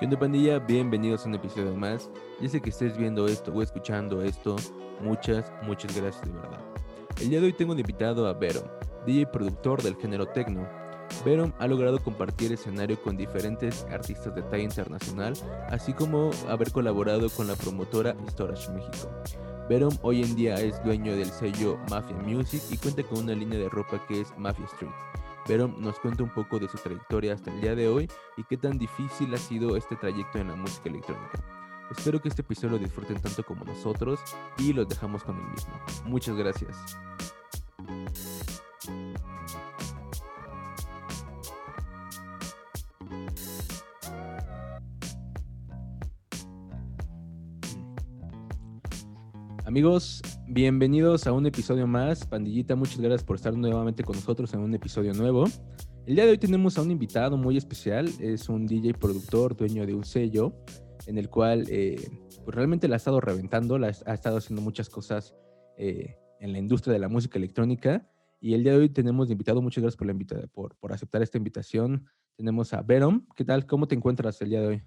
¿Qué onda pandilla? Bienvenidos a un episodio más. Ya sé que estés viendo esto o escuchando esto. Muchas, muchas gracias de verdad. El día de hoy tengo de invitado a Vero, DJ productor del género techno. Verom ha logrado compartir escenario con diferentes artistas de talla internacional, así como haber colaborado con la promotora Storage México. Verom hoy en día es dueño del sello Mafia Music y cuenta con una línea de ropa que es Mafia Street. Verom nos cuenta un poco de su trayectoria hasta el día de hoy y qué tan difícil ha sido este trayecto en la música electrónica. Espero que este episodio lo disfruten tanto como nosotros y los dejamos con el mismo. Muchas gracias. Amigos, bienvenidos a un episodio más. Pandillita, muchas gracias por estar nuevamente con nosotros en un episodio nuevo. El día de hoy tenemos a un invitado muy especial. Es un DJ productor, dueño de un sello, en el cual eh, pues realmente la ha estado reventando, ha estado haciendo muchas cosas eh, en la industria de la música electrónica. Y el día de hoy tenemos de invitado, muchas gracias por, la invita por, por aceptar esta invitación. Tenemos a Verom. ¿Qué tal? ¿Cómo te encuentras el día de hoy?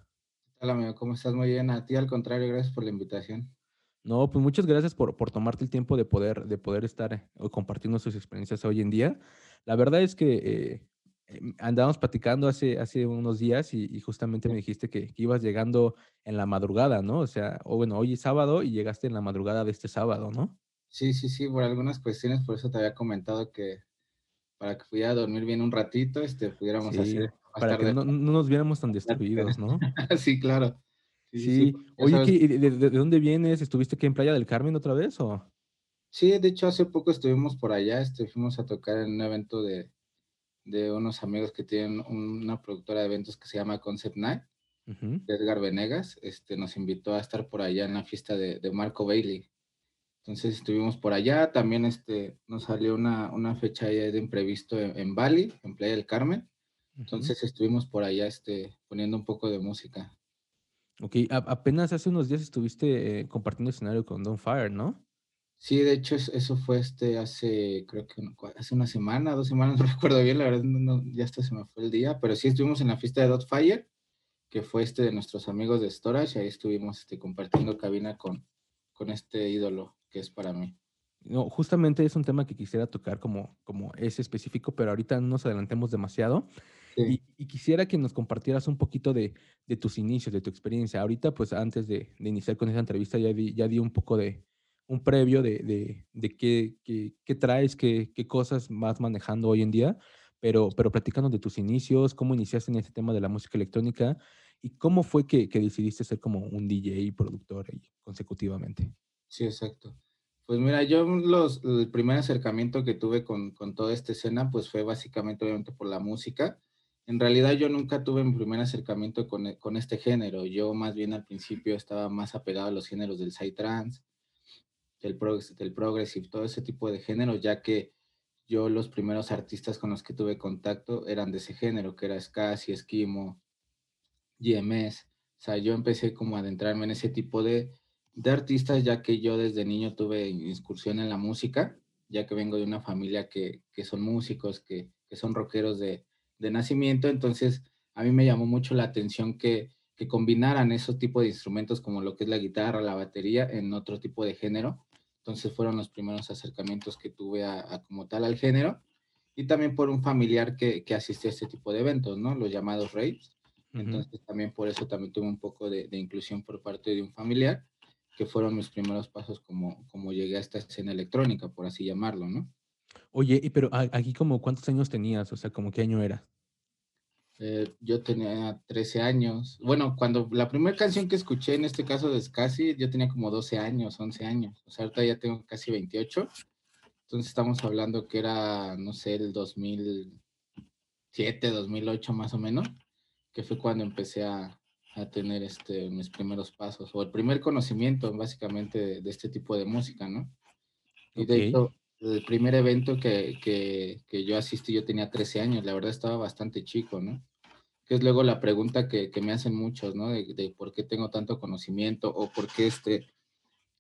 Hola, amigo. ¿Cómo estás? Muy bien. A ti, al contrario, gracias por la invitación. No, pues muchas gracias por, por tomarte el tiempo de poder, de poder estar eh, compartiendo sus experiencias hoy en día. La verdad es que eh, em, andábamos platicando hace, hace unos días y, justamente me dijiste que, ibas llegando en la madrugada, ¿no? O sea, o bueno, hoy es sábado y llegaste en la madrugada de este sábado, ¿no? Sí, sí, sí, por algunas cuestiones, por eso te había comentado que para que pudiera dormir bien un ratito, este, pudiéramos hacer... Para que no, no, nos viéramos tan destruidos, ¿no? sí, claro. Sí, oye, de, dónde vienes? ¿Estuviste aquí en Playa del Carmen otra vez o? Sí, de hecho hace poco estuvimos por allá, este, fuimos a tocar en un evento de, unos amigos que tienen una productora de eventos que se llama Concept Night, Edgar Venegas, este, nos invitó a estar por allá en la fiesta de, Marco Bailey. Entonces estuvimos por allá, también este, nos salió una, una fecha de imprevisto en, Bali, en Playa del Carmen. Entonces estuvimos por allá este, poniendo un poco de música. Ok, apenas hace unos días estuviste eh, compartiendo escenario con Don Fire, ¿no? Sí, de hecho eso fue este hace, creo que hace una semana, dos semanas, no recuerdo bien, la verdad ya hasta se me fue el día, pero sí estuvimos en la fiesta de Dot Fire, que fue este de nuestros amigos de Storage, ahí estuvimos este, compartiendo cabina con, con este ídolo que es para mí. No, justamente es un tema que quisiera tocar como, como es específico, pero ahorita no nos adelantemos demasiado. Y, quisiera que nos compartieras un poquito de, tus inicios, de tu experiencia. Ahorita, pues antes de, iniciar con esa entrevista, ya di, ya di un poco de un previo de, qué, qué, traes, qué, qué, cosas vas manejando hoy en día, pero, pero platicando de tus inicios, cómo iniciaste en este tema de la música electrónica y cómo fue que, decidiste ser como un DJ y productor consecutivamente. Sí, exacto. Pues mira, yo los, el primer acercamiento que tuve con, con toda esta escena, pues fue básicamente obviamente por la música en realidad yo nunca tuve mi primer acercamiento con, e, con, este género. Yo más bien al principio estaba más apegado a los géneros del psytrance, del, del progressive, todo ese tipo de géneros, ya que yo los primeros artistas con los que tuve contacto eran de ese género, que era Scassi, Esquimo, GMS. O sea, yo empecé como a adentrarme en ese tipo de, de artistas, ya que yo desde niño tuve incursión en la música, ya que vengo de una familia que, que son músicos, que, que son rockeros de, de nacimiento, entonces a mí me llamó mucho la atención que, que combinaran esos tipos de instrumentos como lo que es la guitarra, la batería, en otro tipo de género. Entonces fueron los primeros acercamientos que tuve a, como tal al género y también por un familiar que, que asistió a este tipo de eventos, ¿no? Los llamados raves. Entonces también por eso también tuve un poco de, de, inclusión por parte de un familiar, que fueron mis primeros pasos como, como llegué a esta escena electrónica, por así llamarlo, ¿no? Oye, pero aquí como cuántos años tenías, o sea, como qué año era? Eh, yo tenía 13 años. Bueno, cuando la primera canción que escuché, en este caso de Scassi, yo tenía como 12 años, 11 años. O sea, ahorita ya tengo casi 28. Entonces estamos hablando que era, no sé, el 2007, 2008 más o menos, que fue cuando empecé a, a tener este, mis primeros pasos, o el primer conocimiento básicamente de, de este tipo de música, ¿no? Y de hecho, el primer evento que, que, que, yo asistí, yo tenía 13 años, la verdad estaba bastante chico, ¿no? Que es luego la pregunta que, que me hacen muchos, ¿no? De, de, por qué tengo tanto conocimiento o por qué este,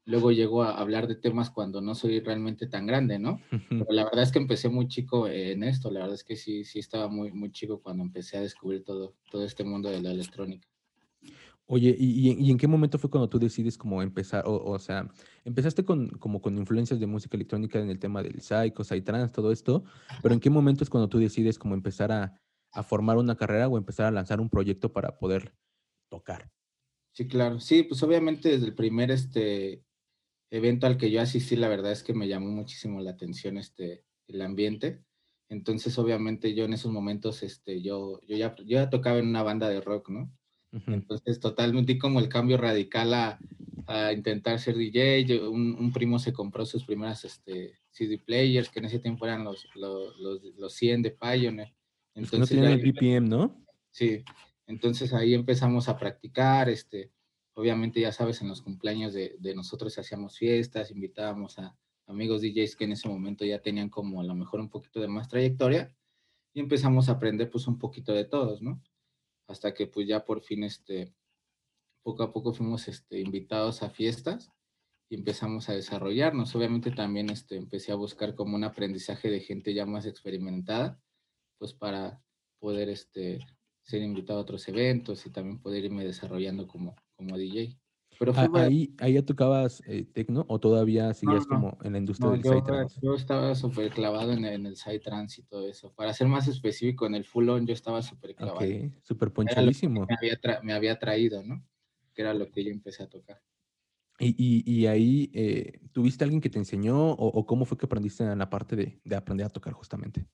luego llego a hablar de temas cuando no soy realmente tan grande, ¿no? Pero la verdad es que empecé muy chico en esto, la verdad es que sí, sí estaba muy, muy chico cuando empecé a descubrir todo, todo este mundo de la electrónica. Oye, ¿y y en qué momento fue cuando tú decides como empezar? O o sea, empezaste con como con influencias de música electrónica en el tema del psycho, psytrance, todo esto, pero. ¿en qué momento es cuando tú decides como empezar a a formar una carrera o empezar a lanzar un proyecto para poder tocar? Sí, claro. Sí, pues, obviamente, desde el primer, este, evento al que yo asistí, la verdad es que me llamó muchísimo la atención, este, el ambiente. Entonces, obviamente, yo en esos momentos, este, yo yo ya yo ya tocaba en una banda de rock, ¿no? Entonces, totalmente como el cambio radical a a intentar ser DJ. Yo un un primo se compró sus primeras, este, CD players, que en ese tiempo eran los los los los 100 de Pioneer. Que no Entonces, tenían el BPM, ¿no? Sí. Entonces, ahí empezamos a practicar, este, obviamente, ya sabes, en los cumpleaños de de nosotros hacíamos fiestas, invitábamos a amigos DJs que en ese momento ya tenían como a lo mejor un poquito de más trayectoria, y empezamos a aprender, pues, un poquito de todos, ¿no? Hasta que, pues, ya por fin, este, poco a poco fuimos, este, invitados a fiestas y empezamos a desarrollarnos. Obviamente, también, este, empecé a buscar como un aprendizaje de gente ya más experimentada, pues, para poder, este, ser invitado a otros eventos y también poder irme desarrollando como como DJ. Pero fue ¿A va ahí ahí ya tocabas, eh, tecno o todavía No, seguías no. como en la industria No, del yo psytrance? yo estaba superclavado en el en el psytrance y todo eso. Para ser más específico, en el full on yo estaba superclavado. Okey, Era lo que superponchadísimo. me había me había atraído, ¿no? Que era lo que yo empecé a tocar. Y y y ahí, eh, ¿tuviste alguien que te enseñó o o cómo fue que aprendiste en la parte de de aprender a tocar justamente?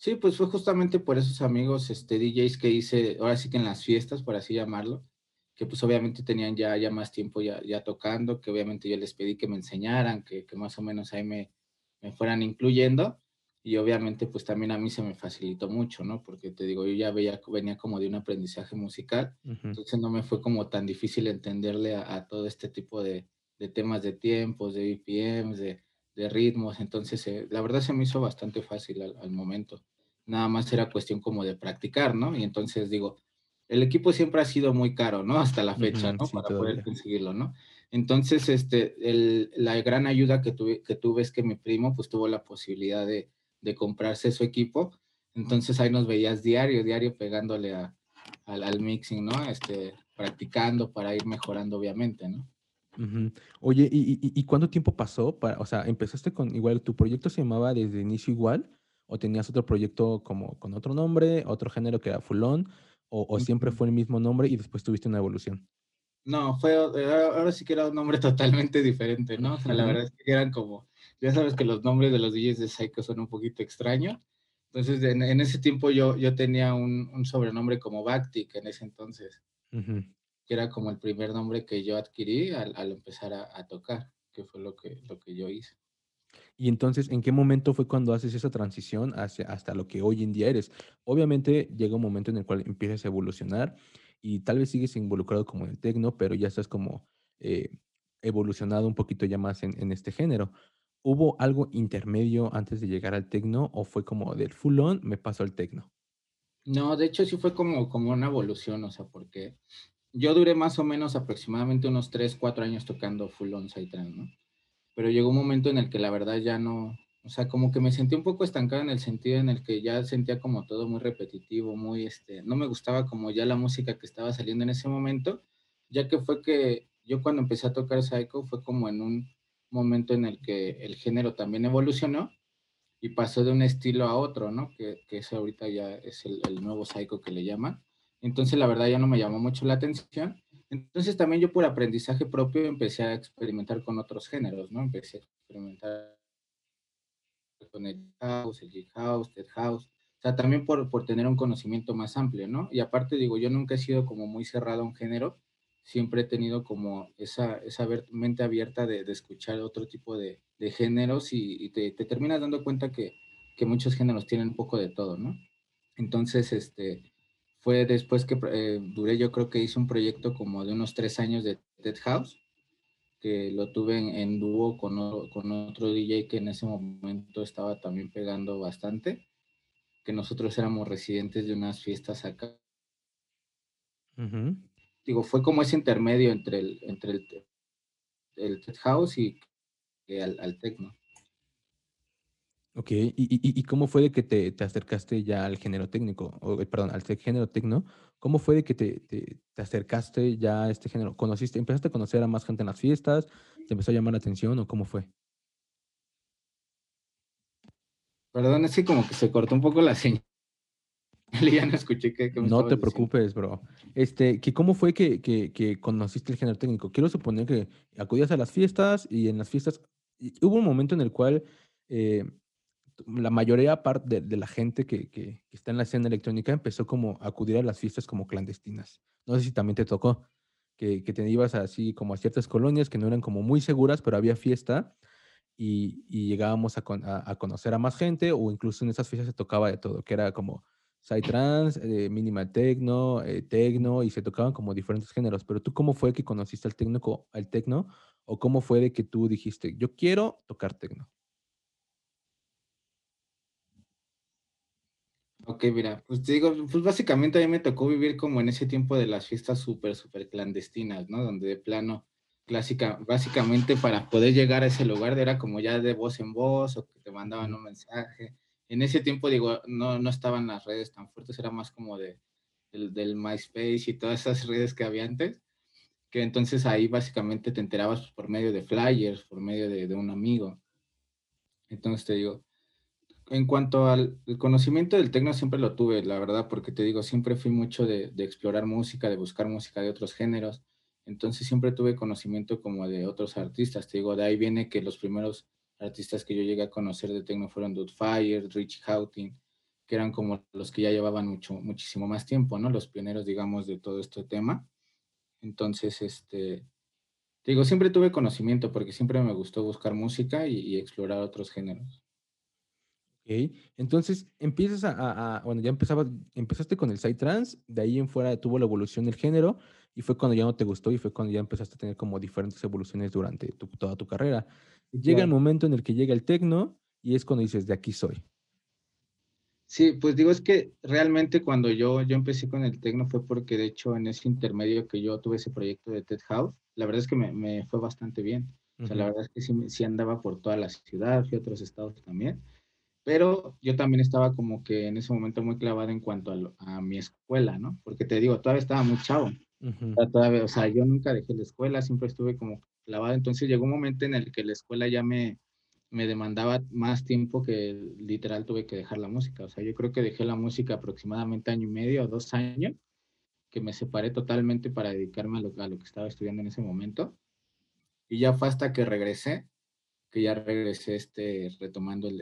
Sí, pues, fue justamente por esos amigos, este, DJs que hice, ahora sí que en las fiestas, por así llamarlo, que, pues, obviamente tenían ya ya más tiempo ya ya tocando, que obviamente yo les pedí que me enseñaran, que que más o menos ahí me me fueran incluyendo. Y obviamente, pues, también a mí se me facilitó mucho, ¿no? Porque te digo, yo ya veía venía como de un aprendizaje musical, Ujú. entonces no me fue como tan difícil entenderle a a todo este tipo de de temas de tiempos, de BPMs, de de ritmos. Entonces, eh, la verdad se me hizo bastante fácil al al momento. Nada más era cuestión como de practicar, ¿no? Y entonces, digo, el equipo siempre ha sido muy caro, ¿no? Hasta la fecha, ¿no? sí, Para poder conseguirlo, ¿no? Entonces, este, el la gran ayuda que tuve que tuve es que mi primo, pues, tuvo la posibilidad de de comprarse su equipo. Entonces, ahí nos veías diario, diario pegándole a al al mixing, ¿no? Este, practicando para ir mejorando, obviamente, ¿no? Oye, ¿y y y cuánto tiempo pasó para o sea, empezaste con igual tu proyecto se llamaba desde inicio igual o tenías otro proyecto como con otro nombre, otro género que era full on o o siempre fue el mismo nombre y después tuviste una evolución? No, fue, eh, ahora sí que era un nombre totalmente diferente, ¿no? O sea, la verdad es que eran como ya sabes que los nombres de los DJs de psycho son un poquito extraño. Entonces, en en ese tiempo yo yo tenía un un sobrenombre como Bactic en ese entonces. Que era como el primer nombre que yo adquirí al al empezar a a tocar, que fue lo que lo que yo hice. Y entonces, ¿en qué momento fue cuando haces esa transición hacia hasta lo que hoy en día eres? Obviamente, llega un momento en el cual empiezas a evolucionar y tal vez sigues involucrado como en el tecno, pero ya estás como, eh, evolucionado un poquito ya más en en este género, ¿hubo algo intermedio antes de llegar al tecno o fue como del full on me paso al tecno? No, de hecho, sí fue como como una evolución, o sea, porque yo duré más o menos aproximadamente unos 3, 4 años tocando full on psytrance, ¿no? Pero llegó un momento en el que la verdad ya no, o sea, como que me sentí un poco estancado en el sentido en el que ya sentía como todo muy repetitivo, muy, este, no me gustaba como ya la música que estaba saliendo en ese momento, ya que fue que yo cuando empecé a tocar psycho fue como en un momento en el que el género también evolucionó y pasó de un estilo a otro, ¿no? Que que ese ahorita ya es el el nuevo psycho que le llaman. Entonces, la verdad ya no me llamó mucho la atención. Entonces, también yo por aprendizaje propio empecé a experimentar con otros géneros, ¿no? Empecé a experimentar con el house, el deep house, tech house, o sea, también por por tener un conocimiento más amplio, ¿no? Y aparte, digo, yo nunca he sido como muy cerrado a un género, siempre he tenido como esa esa mente abierta de de escuchar otro tipo de de géneros y y te te terminas dando cuenta que que muchos géneros tienen un poco de todo, ¿no? Entonces, este, fue después que, eh, duré, yo creo que hice un proyecto como de unos 3 años de tech house, que lo tuve en en dúo con otro DJ que en ese momento estaba también pegando bastante, que nosotros éramos residentes de unas fiestas acá. Digo, fue como ese intermedio entre el entre el el tech house y al al tecno. Ok, ¿y, y, y cómo fue de que te, te, acercaste ya al género técnico, o, eh, perdón, al género tecno? ¿Cómo fue de que te, te, te, acercaste ya a este género? ¿Conociste, empezaste a conocer a más gente en las fiestas? ¿Te empezó a llamar la atención o cómo fue? Perdón, es que como que se cortó un poco la señal. ya no escuché que, No te preocupes, bro. Este, que ¿Cómo fue que, que, que, conociste el género técnico? Quiero suponer que acudías a las fiestas y en las fiestas hubo un momento en el cual eh, la mayoría de, de la gente que, que, está en la escena electrónica empezó como a acudir a las fiestas como clandestinas. No sé si también te tocó, que, que te ibas así como a ciertas colonias que no eran como muy seguras, pero había fiesta y, y llegábamos a, a, conocer a más gente o incluso en esas fiestas se tocaba de todo, que era como psytrance, eh, minimal techno, eh, techno y se tocaban como diferentes géneros. Pero tú, ¿cómo fue que conociste al techno, al techno o cómo fue de que tú dijiste, yo quiero tocar techno? Ok, mira, pues te digo, pues básicamente a mí me tocó vivir como en ese tiempo de las fiestas súper, súper clandestinas, ¿no? Donde de plano, clásica, básicamente para poder llegar a ese lugar era como ya de voz en voz o que te mandaban un mensaje. En ese tiempo, digo, no, no estaban las redes tan fuertes, era más como de, del, del MySpace y todas esas redes que había antes, que entonces ahí básicamente te enterabas por medio de flyers, por medio de, de un amigo. Entonces te digo, en cuanto al conocimiento del tecno, siempre lo tuve, la verdad, porque te digo, siempre fui mucho de, explorar música, de buscar música de otros géneros. Entonces siempre tuve conocimiento como de otros artistas. Te digo, de ahí viene que los primeros artistas que yo llegué a conocer de tecno fueron Fire, Richie Houghton, que eran como los que ya llevaban mucho, muchísimo más tiempo, ¿no? Los pioneros, digamos, de todo este tema. Entonces, este, te digo, siempre tuve conocimiento porque siempre me gustó buscar música y explorar otros géneros. Entonces empiezas a, bueno, ya empezaba, empezaste con el trans de ahí en fuera tuvo la evolución del género y fue cuando ya no te gustó y fue cuando ya empezaste a tener como diferentes evoluciones durante toda tu carrera. Llega el momento en el que llega el tecno y es cuando dices, de aquí soy. Sí, pues digo, es que realmente cuando yo, yo empecé con el tecno fue porque de hecho en ese intermedio que yo tuve ese proyecto de TED House, la verdad es que me, fue bastante bien. O sea, la verdad es que sí, sí andaba por toda la ciudad, fui a otros estados también pero yo también estaba como que en ese momento muy clavado en cuanto a, mi escuela, ¿no? Porque te digo, todavía estaba muy chavo. o, sea, yo nunca dejé la escuela, siempre estuve como clavado. Entonces llegó un momento en el que la escuela ya me, me demandaba más tiempo que literal tuve que dejar la música. O sea, yo creo que dejé la música aproximadamente año y medio o dos años, que me separé totalmente para dedicarme a lo, a lo que estaba estudiando en ese momento. Y ya fue hasta que regresé que ya regresé este, retomando el,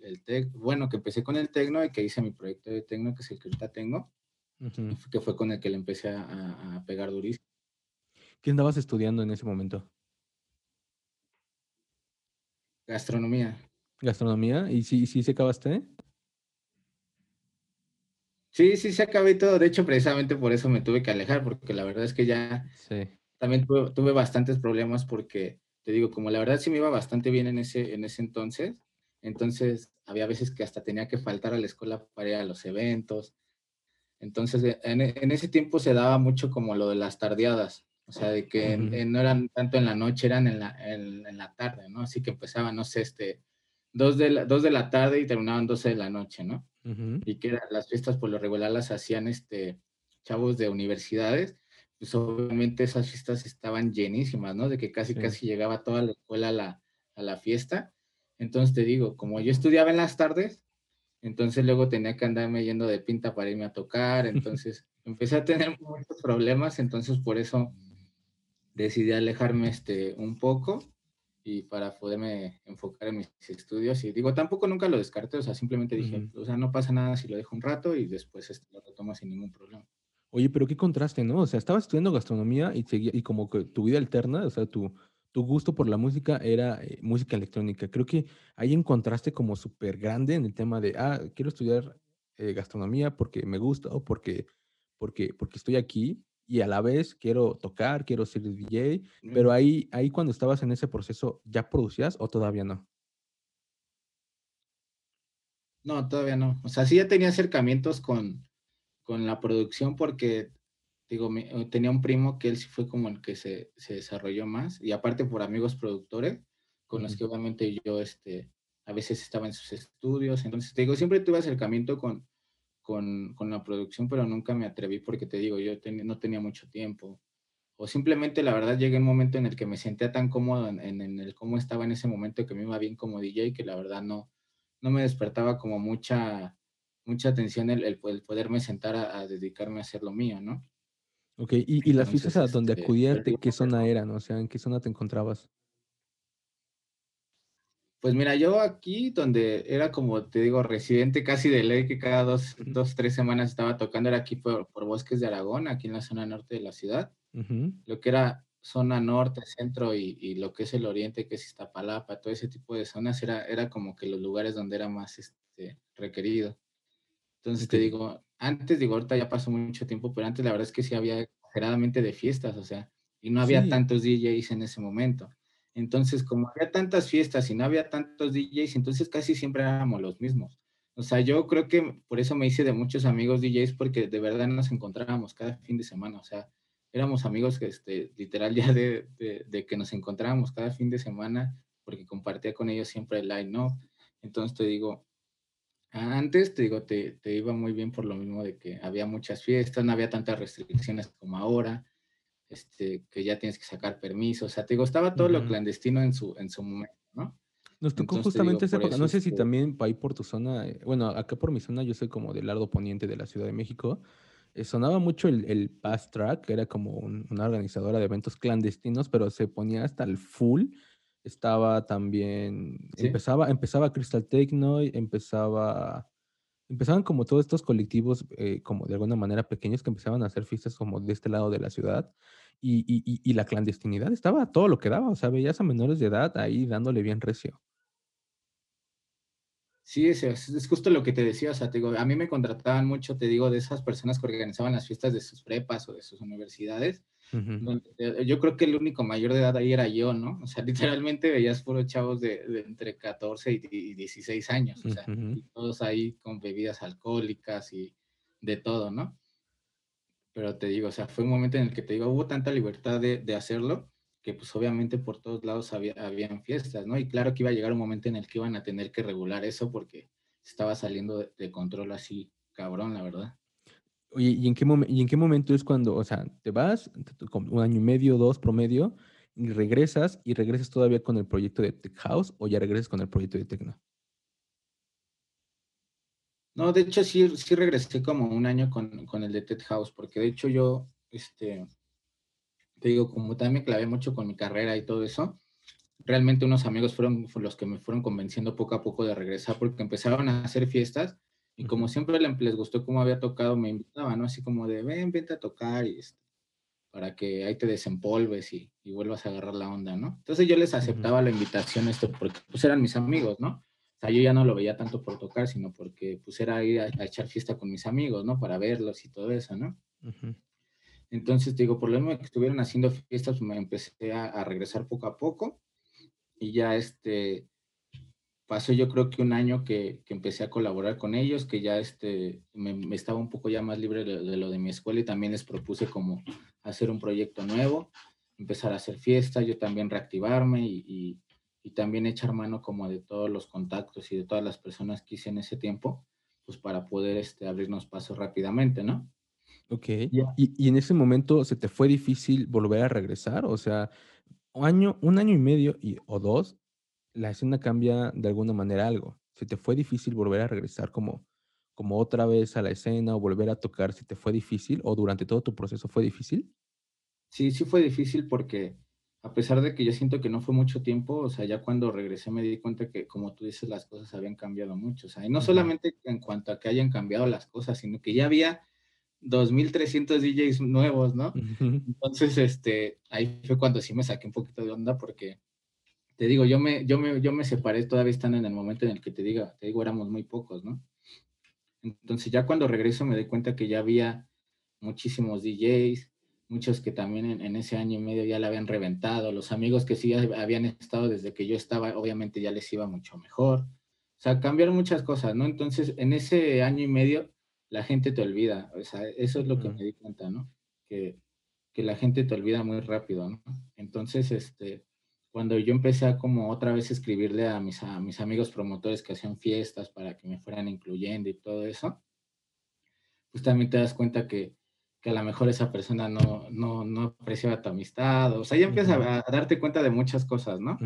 el, bueno, que empecé con el tecno y que hice mi proyecto de tecno, que es el que ahorita tengo, que fue con el que le empecé a, a, pegar durísimo. ¿Qué andabas estudiando en ese momento? Gastronomía. ¿Gastronomía? ¿Y si, si se acabaste? Sí, sí, se acabé todo. De hecho, precisamente por eso me tuve que alejar, porque la verdad es que ya sí. también tuve, tuve bastantes problemas porque te digo, como la verdad sí me iba bastante bien en ese, en ese entonces, entonces había veces que hasta tenía que faltar a la escuela para ir a los eventos. Entonces, e, en, en ese tiempo se daba mucho como lo de las tardeadas, o sea, de que no eran tanto en la noche, eran en la, en, la tarde, ¿no? Así que empezaban, no sé, este, dos de, la, dos de la tarde y terminaban 12 de la noche, ¿no? Y que las fiestas por lo regular las hacían este, chavos de universidades pues obviamente esas fiestas estaban llenísimas, ¿no? De que casi, casi llegaba toda la escuela a la, a la fiesta. Entonces te digo, como yo estudiaba en las tardes, entonces luego tenía que andarme yendo de pinta para irme a tocar, entonces empecé a tener muchos problemas, entonces por eso decidí alejarme este, un poco y para poderme enfocar en mis estudios. Y digo, tampoco nunca lo descarté, o sea, simplemente dije, o sea, no pasa nada si lo dejo un rato y después este, lo retomo sin ningún problema. Oye, pero qué contraste, ¿no? O sea, estabas estudiando gastronomía y, seguía, y como que tu vida alterna, o sea, tu, tu gusto por la música era eh, música electrónica. Creo que ahí encontraste como súper grande en el tema de, ah, quiero estudiar eh, gastronomía porque me gusta o porque, porque, porque estoy aquí y a la vez quiero tocar, quiero ser DJ, pero ahí, ahí cuando estabas en ese proceso, ¿ya producías o todavía no? No, todavía no. O sea, sí ya tenía acercamientos con, con la producción porque, digo, eh, tenía un primo que él sí fue como el que se, se desarrolló más y aparte por amigos productores con los que obviamente yo este, a veces estaba en sus estudios, entonces te digo, siempre tuve acercamiento con, con, con la producción, pero nunca me atreví porque te digo, yo no tenía mucho tiempo. O simplemente la verdad llegué a un momento en el que me sentía tan cómodo en, en, el cómo estaba en ese momento que me iba bien como DJ que la verdad no, no me despertaba como mucha, mucha atención el, el, poderme sentar a, dedicarme a hacer lo mío, ¿no? Ok, ¿y, y las fiestas a donde este, acudías, qué zona eran? O sea, ¿en qué zona te encontrabas? Pues mira, yo aquí donde era como te digo, residente casi de ley, que cada dos, dos tres semanas estaba tocando, era aquí por, por, Bosques de Aragón, aquí en la zona norte de la ciudad. Lo que era zona norte, centro y, y, lo que es el oriente, que es Iztapalapa, todo ese tipo de zonas, era, era como que los lugares donde era más este, requerido. Entonces te digo, antes digo, ahorita ya pasó mucho tiempo, pero antes la verdad es que sí había exageradamente de fiestas, o sea, y no había tantos DJs en ese momento. Entonces, como había tantas fiestas y no había tantos DJs, entonces casi siempre éramos los mismos. O sea, yo creo que por eso me hice de muchos amigos DJs, porque de verdad nos encontrábamos cada fin de semana. O sea, éramos amigos que, este, literal, ya de, de, que nos encontrábamos cada fin de semana, porque compartía con ellos siempre el line, ¿no? Entonces te digo, antes te digo, te, te, iba muy bien por lo mismo de que había muchas fiestas, no había tantas restricciones como ahora, este, que ya tienes que sacar permiso, o sea, te digo, estaba todo lo clandestino en su, en su momento, ¿no? Nos tocó justamente esa época, no sé si también ahí por tu zona, eh, bueno, acá por mi zona, yo soy como del lado poniente de la Ciudad de México, eh, sonaba mucho el, el Pass Track, que era como una organizadora de eventos clandestinos, pero se ponía hasta el full, estaba también, empezaba, empezaba Crystal Techno, empezaba, empezaban como todos estos colectivos, eh, como de alguna manera pequeños, que empezaban a hacer fiestas como de este lado de la ciudad, y, y, y la clandestinidad estaba todo lo que daba, o sea, veías a menores de edad ahí dándole bien recio. Sí, es, es, justo lo que te decía, o sea, te digo, a mí me contrataban mucho, te digo, de esas personas que organizaban las fiestas de sus prepas o de sus universidades. Eh, yo creo que el único mayor de edad ahí era yo, ¿no? O sea, literalmente veías puros chavos de, entre 14 y, 16 años, o sea, y todos ahí con bebidas alcohólicas y de todo, ¿no? Pero te digo, o sea, fue un momento en el que te digo, hubo tanta libertad de, de hacerlo que pues obviamente por todos lados había, habían fiestas, ¿no? Y claro que iba a llegar un momento en el que iban a tener que regular eso porque estaba saliendo de, control así, cabrón, la verdad. Oye, ¿y en, qué ¿y en qué momento es cuando, o sea, te vas, un año y medio, dos promedio, y regresas, y regresas todavía con el proyecto de Tech House o ya regresas con el proyecto de Tecno? No, de hecho sí, sí regresé como un año con, con el de Tech House, porque de hecho yo, este, te digo, como también me clavé mucho con mi carrera y todo eso, realmente unos amigos fueron los que me fueron convenciendo poco a poco de regresar porque empezaron a hacer fiestas y como siempre les gustó cómo había tocado, me invitaban, ¿no? Así como de, ven, vente a tocar y este, para que ahí te desempolves y, y, vuelvas a agarrar la onda, ¿no? Entonces yo les aceptaba la invitación esto porque pues eran mis amigos, ¿no? O sea, yo ya no lo veía tanto por tocar, sino porque pues era ir a, echar fiesta con mis amigos, ¿no? Para verlos y todo eso, ¿no? Entonces, digo, por lo menos que estuvieron haciendo fiestas, me empecé a, regresar poco a poco y ya este, pasó yo creo que un año que, que empecé a colaborar con ellos, que ya este, me, estaba un poco ya más libre de, lo de mi escuela y también les propuse como hacer un proyecto nuevo, empezar a hacer fiestas, yo también reactivarme y, y, y también echar mano como de todos los contactos y de todas las personas que hice en ese tiempo, pues para poder este, abrirnos paso rápidamente, ¿no? Ok. Y, en ese momento se te fue difícil volver a regresar, o sea, un año, un año y medio y, o dos, la escena cambia de alguna manera algo. ¿Se te fue difícil volver a regresar como, como otra vez a la escena o volver a tocar? ¿Se te fue difícil o durante todo tu proceso fue difícil? Sí, sí fue difícil porque a pesar de que yo siento que no fue mucho tiempo, o sea, ya cuando regresé me di cuenta que, como tú dices, las cosas habían cambiado mucho. O sea, y no solamente en cuanto a que hayan cambiado las cosas, sino que ya había 2.300 DJs nuevos, ¿no? Entonces, este, ahí fue cuando sí me saqué un poquito de onda porque, te digo, yo me, yo me, yo me separé todavía estando en el momento en el que te diga, te digo, éramos muy pocos, ¿no? Entonces ya cuando regreso me doy cuenta que ya había muchísimos DJs, muchos que también en, en, ese año y medio ya la habían reventado, los amigos que sí habían estado desde que yo estaba, obviamente ya les iba mucho mejor. O sea, cambiaron muchas cosas, ¿no? Entonces, en ese año y medio la gente te olvida. O sea, eso es lo que me di cuenta, ¿no? Que, que, la gente te olvida muy rápido, ¿no? Entonces, este, cuando yo empecé a como otra vez escribirle a mis, a mis amigos promotores que hacían fiestas para que me fueran incluyendo y todo eso, pues también te das cuenta que, que a lo mejor esa persona no, no, no apreciaba tu amistad, o sea, ya empiezas a, darte cuenta de muchas cosas, ¿no?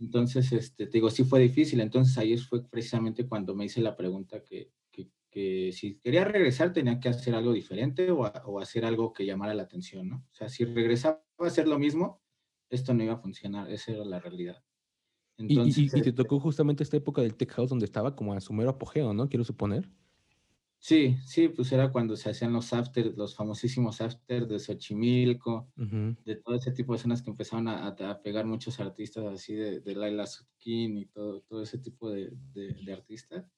Entonces, este, te digo, sí fue difícil, entonces ahí fue precisamente cuando me hice la pregunta que, que, que si quería regresar tenía que hacer algo diferente o, o, hacer algo que llamara la atención, ¿no? O sea, si regresaba a hacer lo mismo, esto no iba a funcionar, esa era la realidad. Entonces, y, te este tocó justamente esta época del Tech House donde estaba como a su mero apogeo, ¿no? Quiero suponer. Sí, sí, pues era cuando se hacían los after, los famosísimos after de Xochimilco, de todo ese tipo de escenas que empezaron a, pegar muchos artistas así de, de Laila Sutkin y todo, todo ese tipo de, de, artistas,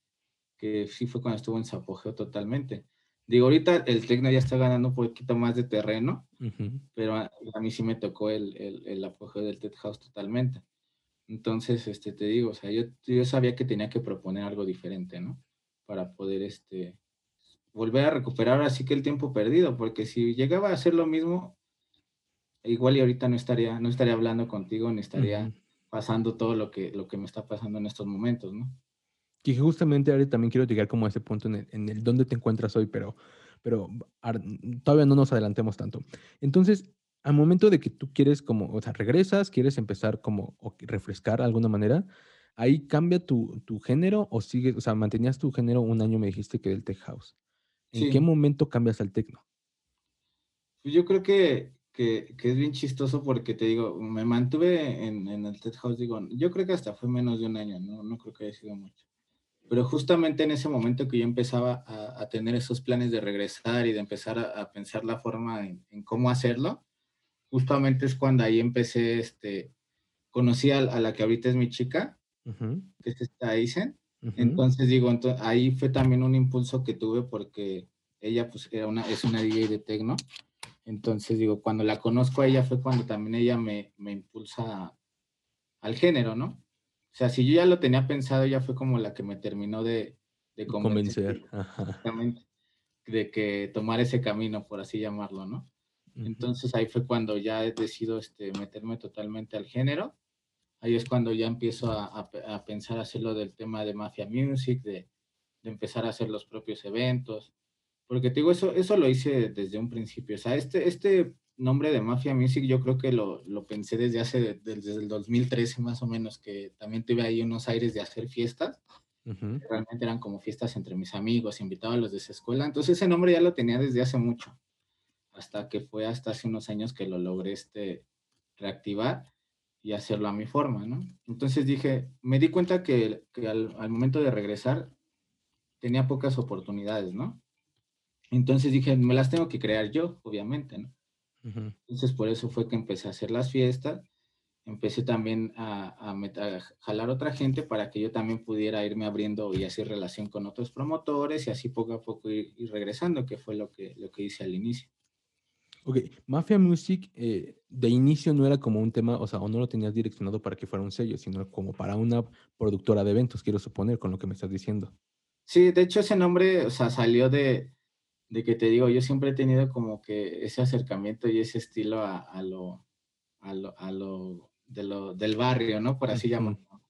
que sí fue cuando estuvo en su apogeo totalmente. Digo, ahorita el Tecno ya está ganando un poquito más de terreno, pero a, mí sí me tocó el, el, el, apogeo del Tech House totalmente. Entonces, este, te digo, o sea, yo, yo sabía que tenía que proponer algo diferente, ¿no? Para poder, este, volver a recuperar así que el tiempo perdido, porque si llegaba a hacer lo mismo, igual y ahorita no estaría, no estaría hablando contigo, ni estaría pasando todo lo que, lo que me está pasando en estos momentos, ¿no? Y justamente ahora también quiero llegar como a ese punto en el, en el dónde te encuentras hoy, pero, pero todavía no nos adelantemos tanto. Entonces, al momento de que tú quieres como, o sea, regresas, quieres empezar como o refrescar de alguna manera, ahí cambia tu, tu género o sigues, o sea, mantenías tu género un año, me dijiste que del tech house. ¿En qué momento cambias al tecno? Pues yo creo que, que, que, es bien chistoso porque te digo, me mantuve en, en, el tech house, digo, yo creo que hasta fue menos de un año, no, no creo que haya sido mucho. Pero justamente en ese momento que yo empezaba a, a tener esos planes de regresar y de empezar a, a pensar la forma en, en, cómo hacerlo, justamente es cuando ahí empecé, este, conocí a, a la que ahorita es mi chica, que es esta Aizen. Entonces digo, entonces, ahí fue también un impulso que tuve porque ella pues era una, es una DJ de tecno. Entonces digo, cuando la conozco a ella fue cuando también ella me, me impulsa al género, ¿no? O sea, si yo ya lo tenía pensado, ella fue como la que me terminó de, de convencer. Exactamente. De que tomar ese camino, por así llamarlo, ¿no? Entonces ahí fue cuando ya he decidido este, meterme totalmente al género. Ahí es cuando ya empiezo a, a, a pensar hacerlo del tema de Mafia Music, de, de, empezar a hacer los propios eventos. Porque te digo, eso, eso lo hice desde un principio. O sea, este, este nombre de Mafia Music yo creo que lo, lo pensé desde hace, desde el 2013 más o menos, que también tuve ahí unos aires de hacer fiestas. Uh -huh. Realmente eran como fiestas entre mis amigos, invitaba a los de esa escuela. Entonces ese nombre ya lo tenía desde hace mucho, hasta que fue hasta hace unos años que lo logré este, reactivar y hacerlo a mi forma, ¿no? Entonces dije, me di cuenta que, que al, al momento de regresar tenía pocas oportunidades, ¿no? Entonces dije, me las tengo que crear yo, obviamente, ¿no? Entonces por eso fue que empecé a hacer las fiestas, empecé también a, a, a, jalar otra gente para que yo también pudiera irme abriendo y hacer relación con otros promotores y así poco a poco ir, ir regresando, que fue lo que, lo que hice al inicio. Ok, Mafia Music eh, de inicio no era como un tema, o sea, o no lo tenías direccionado para que fuera un sello, sino como para una productora de eventos, quiero suponer, con lo que me estás diciendo. Sí, de hecho ese nombre, o sea, salió de, de que te digo, yo siempre he tenido como que ese acercamiento y ese estilo a, a, lo, a, lo, a lo, de lo del barrio, ¿no? Por así llamarlo.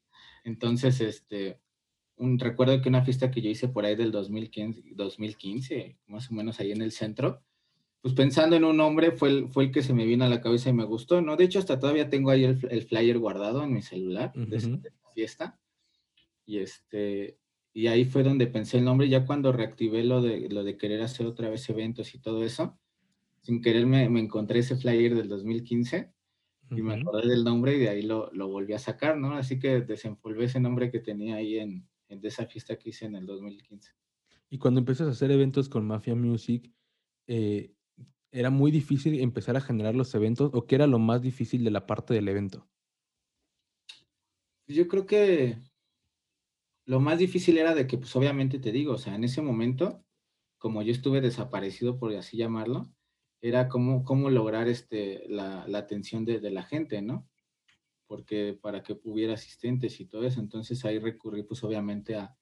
Entonces, este, un recuerdo que una fiesta que yo hice por ahí del 2015, 2015, más o menos ahí en el centro, pues pensando en un nombre fue el, fue el que se me vino a la cabeza y me gustó, ¿no? De hecho, hasta todavía tengo ahí el, el flyer guardado en mi celular uh -huh. de esta fiesta. Y este, y ahí fue donde pensé el nombre, ya cuando reactivé lo de, lo de querer hacer otra vez eventos y todo eso, sin querer me, me encontré ese flyer del 2015 uh -huh. y me acordé del nombre y de ahí lo, lo, volví a sacar, ¿no? Así que desempolvé ese nombre que tenía ahí en, en esa fiesta que hice en el 2015. Y cuando empiezas a hacer eventos con Mafia Music, eh, ¿era muy difícil empezar a generar los eventos o qué era lo más difícil de la parte del evento? Yo creo que lo más difícil era de que, pues obviamente te digo, o sea, en ese momento, como yo estuve desaparecido, por así llamarlo, era cómo, cómo lograr este, la, la atención de, de, la gente, ¿no? Porque para que hubiera asistentes y todo eso, entonces ahí recurrí, pues obviamente a,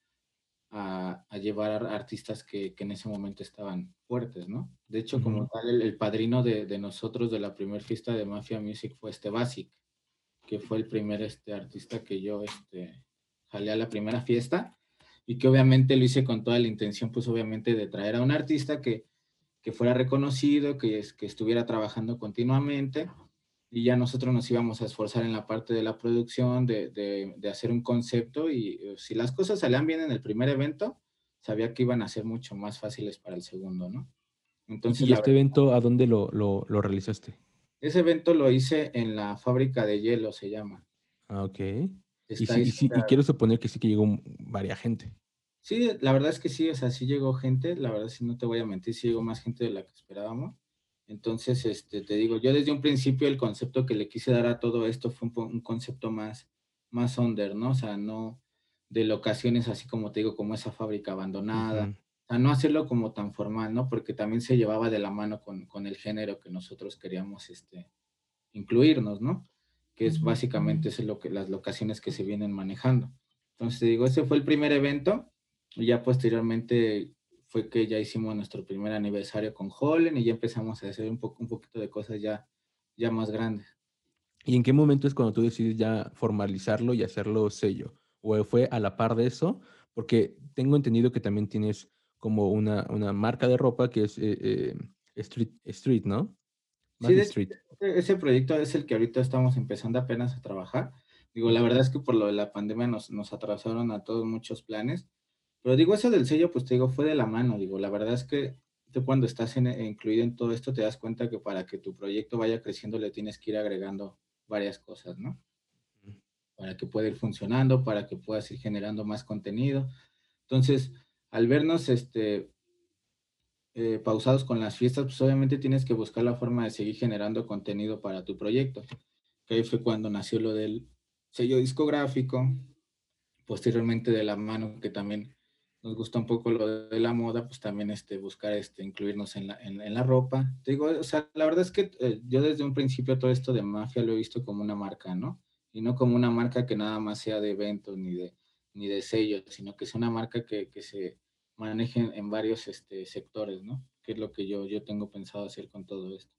a, a llevar a artistas que, que, en ese momento estaban fuertes, ¿no? De hecho, uh -huh. como tal, el, el padrino de, de, nosotros de la primera fiesta de Mafia Music fue este Basic. que fue el primer este, artista que yo este, jalé a la primera fiesta y que obviamente lo hice con toda la intención, pues obviamente de traer a un artista que, que fuera reconocido, que, que estuviera trabajando continuamente y ya nosotros nos íbamos a esforzar en la parte de la producción, de, de, de hacer un concepto y eh, si las cosas salían bien en el primer evento, sabía que iban a ser mucho más fáciles para el segundo, ¿no? Entonces, ¿Y este evento a dónde lo, lo, lo, realizaste? Ese evento lo hice en la fábrica de hielo, se llama. Ah, ok. Y, y, quiero suponer que sí que llegó varias gente. Sí, la verdad es que sí, o sea, sí llegó gente, la verdad sí no te voy a mentir, sí llegó más gente de la que esperábamos. Entonces, este, te digo, yo desde un principio el concepto que le quise dar a todo esto fue un, concepto más, más under, ¿no? O sea, no de locaciones así como te digo, como esa fábrica abandonada. O sea, no hacerlo como tan formal, ¿no? Porque también se llevaba de la mano con, con el género que nosotros queríamos este, incluirnos, ¿no? Que es básicamente es lo que, las locaciones que se vienen manejando. Entonces, digo, ese fue el primer evento y ya posteriormente fue que ya hicimos nuestro primer aniversario con Hollen y ya empezamos a hacer un, poco, un poquito de cosas ya, ya más grandes. ¿Y en qué momento es cuando tú decides ya formalizarlo y hacerlo sello? ¿O fue a la par de eso? Porque tengo entendido que también tienes como una, una marca de ropa que es eh, eh, Street, Street, ¿no? Sí, Street. ese proyecto es el que ahorita estamos empezando apenas a trabajar. Digo, la verdad es que por lo de la pandemia nos, nos atrasaron a todos muchos planes pero digo, eso del sello, pues te digo, fue de la mano. Digo, la verdad es que tú cuando estás incluido en todo esto, te das cuenta que para que tu proyecto vaya creciendo, le tienes que ir agregando varias cosas, ¿no? Para que pueda ir funcionando, para que puedas ir generando más contenido. Entonces, al vernos este, eh, pausados con las fiestas, pues obviamente tienes que buscar la forma de seguir generando contenido para tu proyecto. Que ahí fue cuando nació lo del sello discográfico, posteriormente de la mano que también nos gusta un poco lo de la moda, pues también este, buscar este, incluirnos en la, en, la ropa. Te digo, o sea, la verdad es que eh, yo desde un principio todo esto de mafia lo he visto como una marca, ¿no? Y no como una marca que nada más sea de eventos ni de, ni de sellos, sino que sea una marca que, que se maneje en, varios este, sectores, ¿no? Que es lo que yo, yo tengo pensado hacer con todo esto.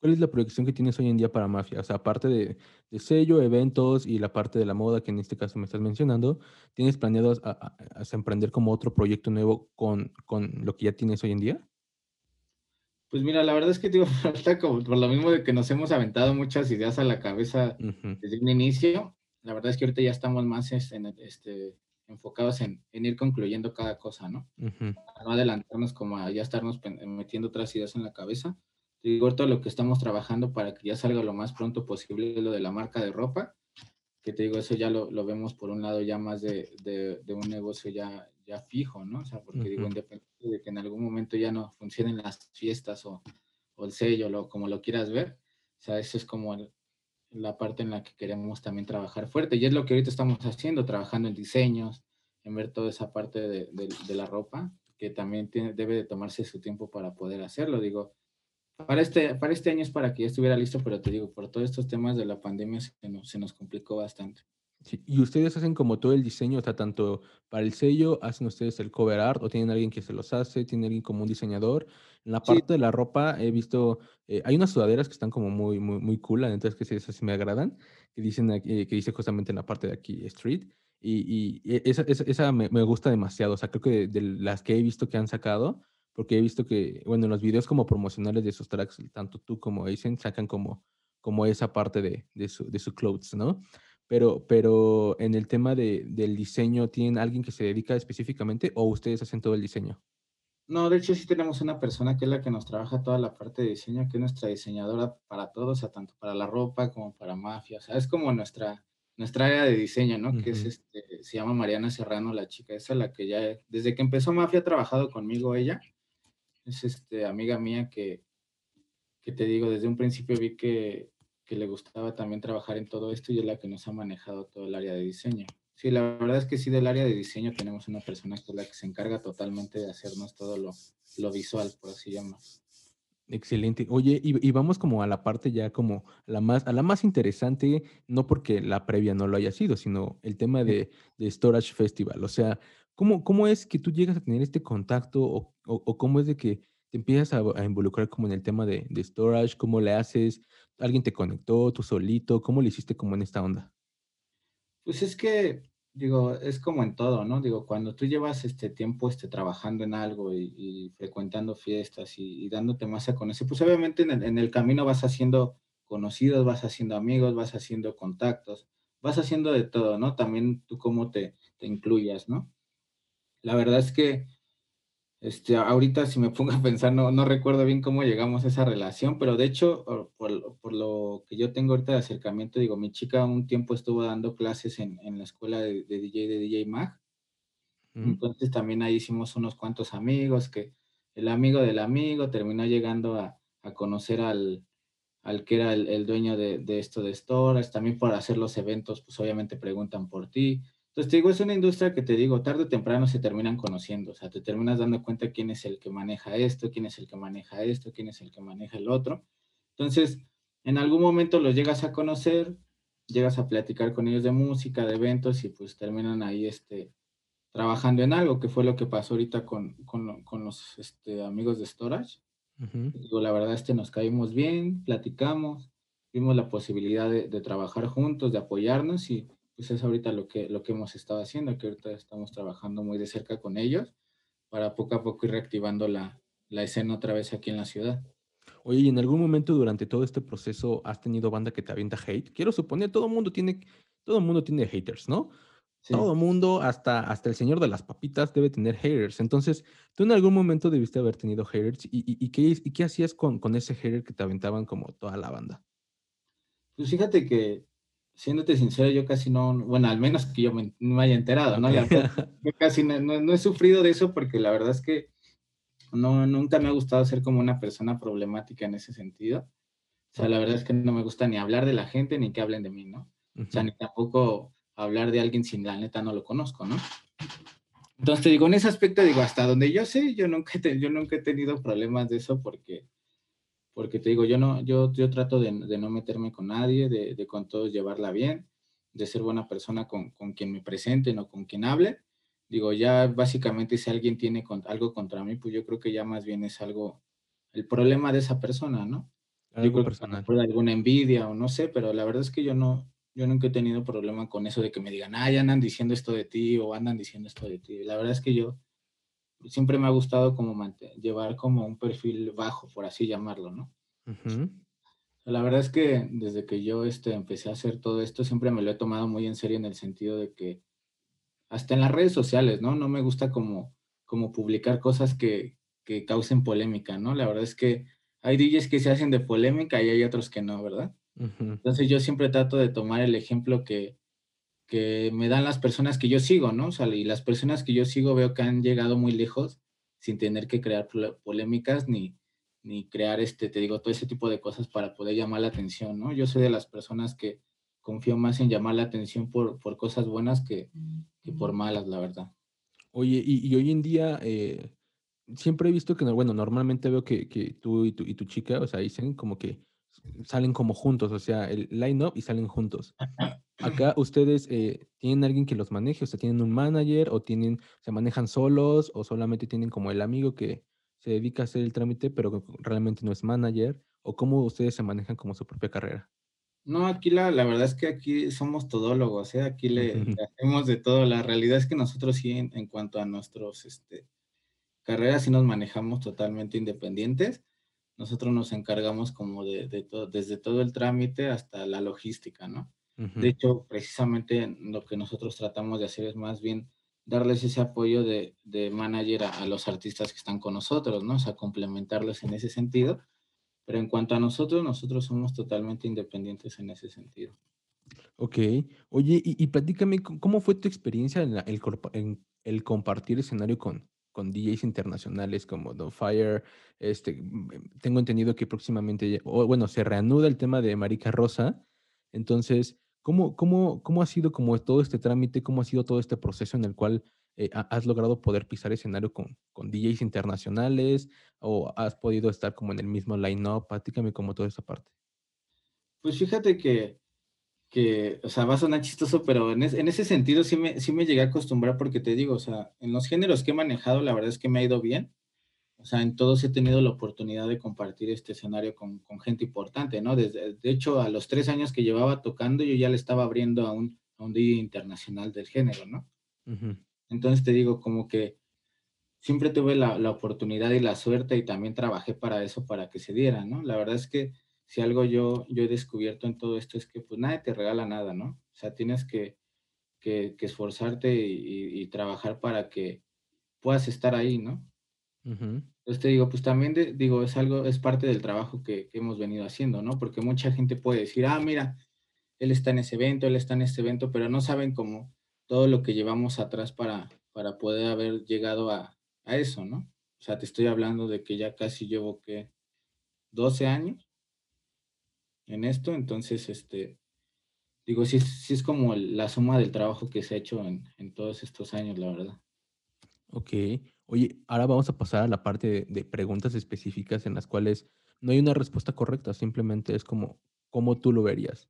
¿Cuál es la proyección que tienes hoy en día para Mafia? O sea, aparte de, sello, eventos y la parte de la moda que en este caso me estás mencionando, ¿tienes planeado a, emprender como otro proyecto nuevo con, con, lo que ya tienes hoy en día? Pues mira, la verdad es que digo, falta como por lo mismo de que nos hemos aventado muchas ideas a la cabeza desde un inicio. La verdad es que ahorita ya estamos más este, este enfocados en, ir concluyendo cada cosa, ¿no? No adelantarnos como a ya estarnos metiendo otras ideas en la cabeza digo, todo lo que estamos trabajando para que ya salga lo más pronto posible lo de la marca de ropa, que te digo, eso ya lo, lo vemos por un lado ya más de, de, de, un negocio ya, ya fijo, ¿no? O sea, porque digo, independiente de que en algún momento ya no funcionen las fiestas o, o el sello, lo, como lo quieras ver, o sea, eso es como la parte en la que queremos también trabajar fuerte, y es lo que ahorita estamos haciendo, trabajando en diseños, en ver toda esa parte de, la ropa, que también tiene, debe de tomarse su tiempo para poder hacerlo, digo, para este, para este año es para que ya estuviera listo, pero te digo, por todos estos temas de la pandemia se se nos complicó bastante. Sí, y ustedes hacen como todo el diseño, o sea, tanto para el sello, hacen ustedes el cover art, o tienen alguien que se los hace, tienen alguien como un diseñador. En la parte de la ropa he visto, eh, hay unas sudaderas que están como muy, muy, muy cool, entonces que esas sí me agradan, que dicen que dice justamente en la parte de aquí Street, y, y esa, esa, esa me, me, gusta demasiado, o sea, creo que de las que he visto que han sacado, porque he visto que, bueno, en los videos como promocionales de esos tracks, tanto tú como Aizen sacan como, como esa parte de, de, su, de su clothes, ¿no? Pero, pero en el tema de, del diseño, ¿tienen alguien que se dedica específicamente o ustedes hacen todo el diseño? No, de hecho sí tenemos una persona que es la que nos trabaja toda la parte de diseño, que es nuestra diseñadora para todos, o sea, tanto para la ropa como para mafia, o sea, es como nuestra, nuestra área de diseño, ¿no? Que es este, se llama Mariana Serrano, la chica, esa es la que ya, desde que empezó Mafia ha trabajado conmigo ella, es este, amiga mía que, que te digo, desde un principio vi que, que, le gustaba también trabajar en todo esto y es la que nos ha manejado todo el área de diseño. Sí, la verdad es que sí, del área de diseño tenemos una persona que es la que se encarga totalmente de hacernos todo lo, lo visual, por así llamarlo. Excelente. Oye, y, y, vamos como a la parte ya como la más, a la más interesante, no porque la previa no lo haya sido, sino el tema de, de Storage Festival. O sea, ¿Cómo, ¿Cómo es que tú llegas a tener este contacto o, o, cómo es de que te empiezas a, involucrar como en el tema de, de, storage, cómo le haces, alguien te conectó, tú solito, cómo le hiciste como en esta onda. Pues es que, digo, es como en todo, ¿no? Digo, cuando tú llevas este tiempo este, trabajando en algo y, frecuentando fiestas y, dándote más a conocer, pues obviamente en el, en el camino vas haciendo conocidos, vas haciendo amigos, vas haciendo contactos, vas haciendo de todo, ¿no? También tú cómo te, te incluyas, ¿no? La verdad es que este, ahorita si me pongo a pensar, no, no recuerdo bien cómo llegamos a esa relación, pero de hecho, por, por, lo que yo tengo ahorita de acercamiento, digo, mi chica un tiempo estuvo dando clases en, en la escuela de, de, DJ de DJ Mag. Entonces también ahí hicimos unos cuantos amigos, que el amigo del amigo terminó llegando a, a conocer al, al que era el, dueño de, esto de Stores, también por hacer los eventos, pues obviamente preguntan por ti. Entonces te digo, es una industria que te digo, tarde o temprano se terminan conociendo, o sea, te terminas dando cuenta quién es el que maneja esto, quién es el que maneja esto, quién es el que maneja el otro. Entonces, en algún momento los llegas a conocer, llegas a platicar con ellos de música, de eventos y pues terminan ahí este, trabajando en algo, que fue lo que pasó ahorita con, con, los este, amigos de Storage Digo, la verdad es que nos caímos bien, platicamos, vimos la posibilidad de, trabajar juntos, de apoyarnos y pues es ahorita lo que, lo que hemos estado haciendo, que ahorita estamos trabajando muy de cerca con ellos para poco a poco ir reactivando la, la escena otra vez aquí en la ciudad. Oye, ¿y en algún momento durante todo este proceso has tenido banda que te avienta hate? Quiero suponer, todo mundo tiene, todo mundo tiene haters, ¿no? Todo mundo, hasta, hasta el señor de las papitas, debe tener haters. Entonces, tú en algún momento debiste haber tenido haters. ¿Y, y, qué, y qué, hacías con, con, ese hater que te aventaban como toda la banda? Pues fíjate que, siéndote sincero, yo casi no, bueno, al menos que yo me, me haya enterado, ¿no? yo casi no, no, he sufrido de eso porque la verdad es que no, nunca me ha gustado ser como una persona problemática en ese sentido. O sea, la verdad es que no me gusta ni hablar de la gente ni que hablen de mí, ¿no? O sea, ni tampoco hablar de alguien sin la neta no lo conozco, ¿no? Entonces te digo, en ese aspecto digo, hasta donde yo sé, yo nunca he, yo nunca he tenido problemas de eso porque, porque te digo, yo no, yo, yo trato de, no meterme con nadie, de, con todos llevarla bien, de ser buena persona con, quien me presente, no con quien hable. Digo, ya básicamente si alguien tiene algo contra mí, pues yo creo que ya más bien es algo, el problema de esa persona, ¿no? Algo personal. alguna envidia o no sé, pero la verdad es que yo no, yo nunca he tenido problema con eso de que me digan, ah, ya andan diciendo esto de ti o andan diciendo esto de ti. La verdad es que yo siempre me ha gustado como llevar como un perfil bajo, por así llamarlo, ¿no? La verdad es que desde que yo este, empecé a hacer todo esto, siempre me lo he tomado muy en serio en el sentido de que hasta en las redes sociales, ¿no? No me gusta como, como publicar cosas que, que causen polémica, ¿no? La verdad es que hay DJs que se hacen de polémica y hay otros que no, ¿verdad? Entonces yo siempre trato de tomar el ejemplo que, que me dan las personas que yo sigo, ¿no? O sea, y las personas que yo sigo veo que han llegado muy lejos sin tener que crear polémicas ni, ni crear, este, te digo, todo ese tipo de cosas para poder llamar la atención, ¿no? Yo soy de las personas que confío más en llamar la atención por, por cosas buenas que, que por malas, la verdad. Oye, y, y hoy en día, eh, siempre he visto que, bueno, normalmente veo que, que tú, y tu y tu chica, o sea, dicen como que salen como juntos, o sea, el line-up y salen juntos. Acá ustedes eh, tienen alguien que los maneje, o sea, tienen un manager o tienen, se manejan solos o solamente tienen como el amigo que se dedica a hacer el trámite, pero realmente no es manager, o cómo ustedes se manejan como su propia carrera. No, aquí la, la verdad es que aquí somos todólogos, ¿eh? aquí le, hacemos de todo. La realidad es que nosotros sí, en, en cuanto a nuestros este, carreras, sí nos manejamos totalmente independientes nosotros nos encargamos como de, de todo, desde todo el trámite hasta la logística, ¿no? De hecho, precisamente lo que nosotros tratamos de hacer es más bien darles ese apoyo de, de manager a, los artistas que están con nosotros, ¿no? O sea, complementarlos en ese sentido. Pero en cuanto a nosotros, nosotros somos totalmente independientes en ese sentido. Ok. Oye, y, y platícame, ¿cómo fue tu experiencia en, el, en el compartir escenario con, con DJs internacionales como The Fire. Este, mm, tengo entendido que próximamente, o bueno, se reanuda el tema de Marica Rosa. Entonces, ¿cómo, cómo, cómo ha sido como todo este trámite? ¿Cómo ha sido todo este proceso en el cual eh, has logrado poder pisar escenario con, con DJs internacionales o has podido estar como en el mismo line-up? Platícame como toda esa parte. Pues fíjate que que, o sea, va a sonar chistoso, pero en, ese sentido sí me, sí me llegué a acostumbrar porque te digo, o sea, en los géneros que he manejado, la verdad es que me ha ido bien. O sea, en todos he tenido la oportunidad de compartir este escenario con, con gente importante, ¿no? Desde, de hecho, a los tres años que llevaba tocando, yo ya le estaba abriendo a un, a un día internacional del género, ¿no? Entonces te digo, como que siempre tuve la, la, oportunidad y la suerte y también trabajé para eso, para que se diera, ¿no? La verdad es que si algo yo, yo he descubierto en todo esto es que pues nadie te regala nada, ¿no? O sea, tienes que, que, que esforzarte y, y, trabajar para que puedas estar ahí, ¿no? Entonces te digo, pues también digo, es algo, es parte del trabajo que, hemos venido haciendo, ¿no? Porque mucha gente puede decir, ah, mira, él está en ese evento, él está en este evento, pero no saben cómo todo lo que llevamos atrás para, para poder haber llegado a, a eso, ¿no? O sea, te estoy hablando de que ya casi llevo que 12 años en esto, entonces, este, digo, sí, sí es como la suma del trabajo que se ha hecho en, en todos estos años, la verdad. Ok. Oye, ahora vamos a pasar a la parte de, preguntas específicas en las cuales no hay una respuesta correcta, simplemente es como cómo tú lo verías.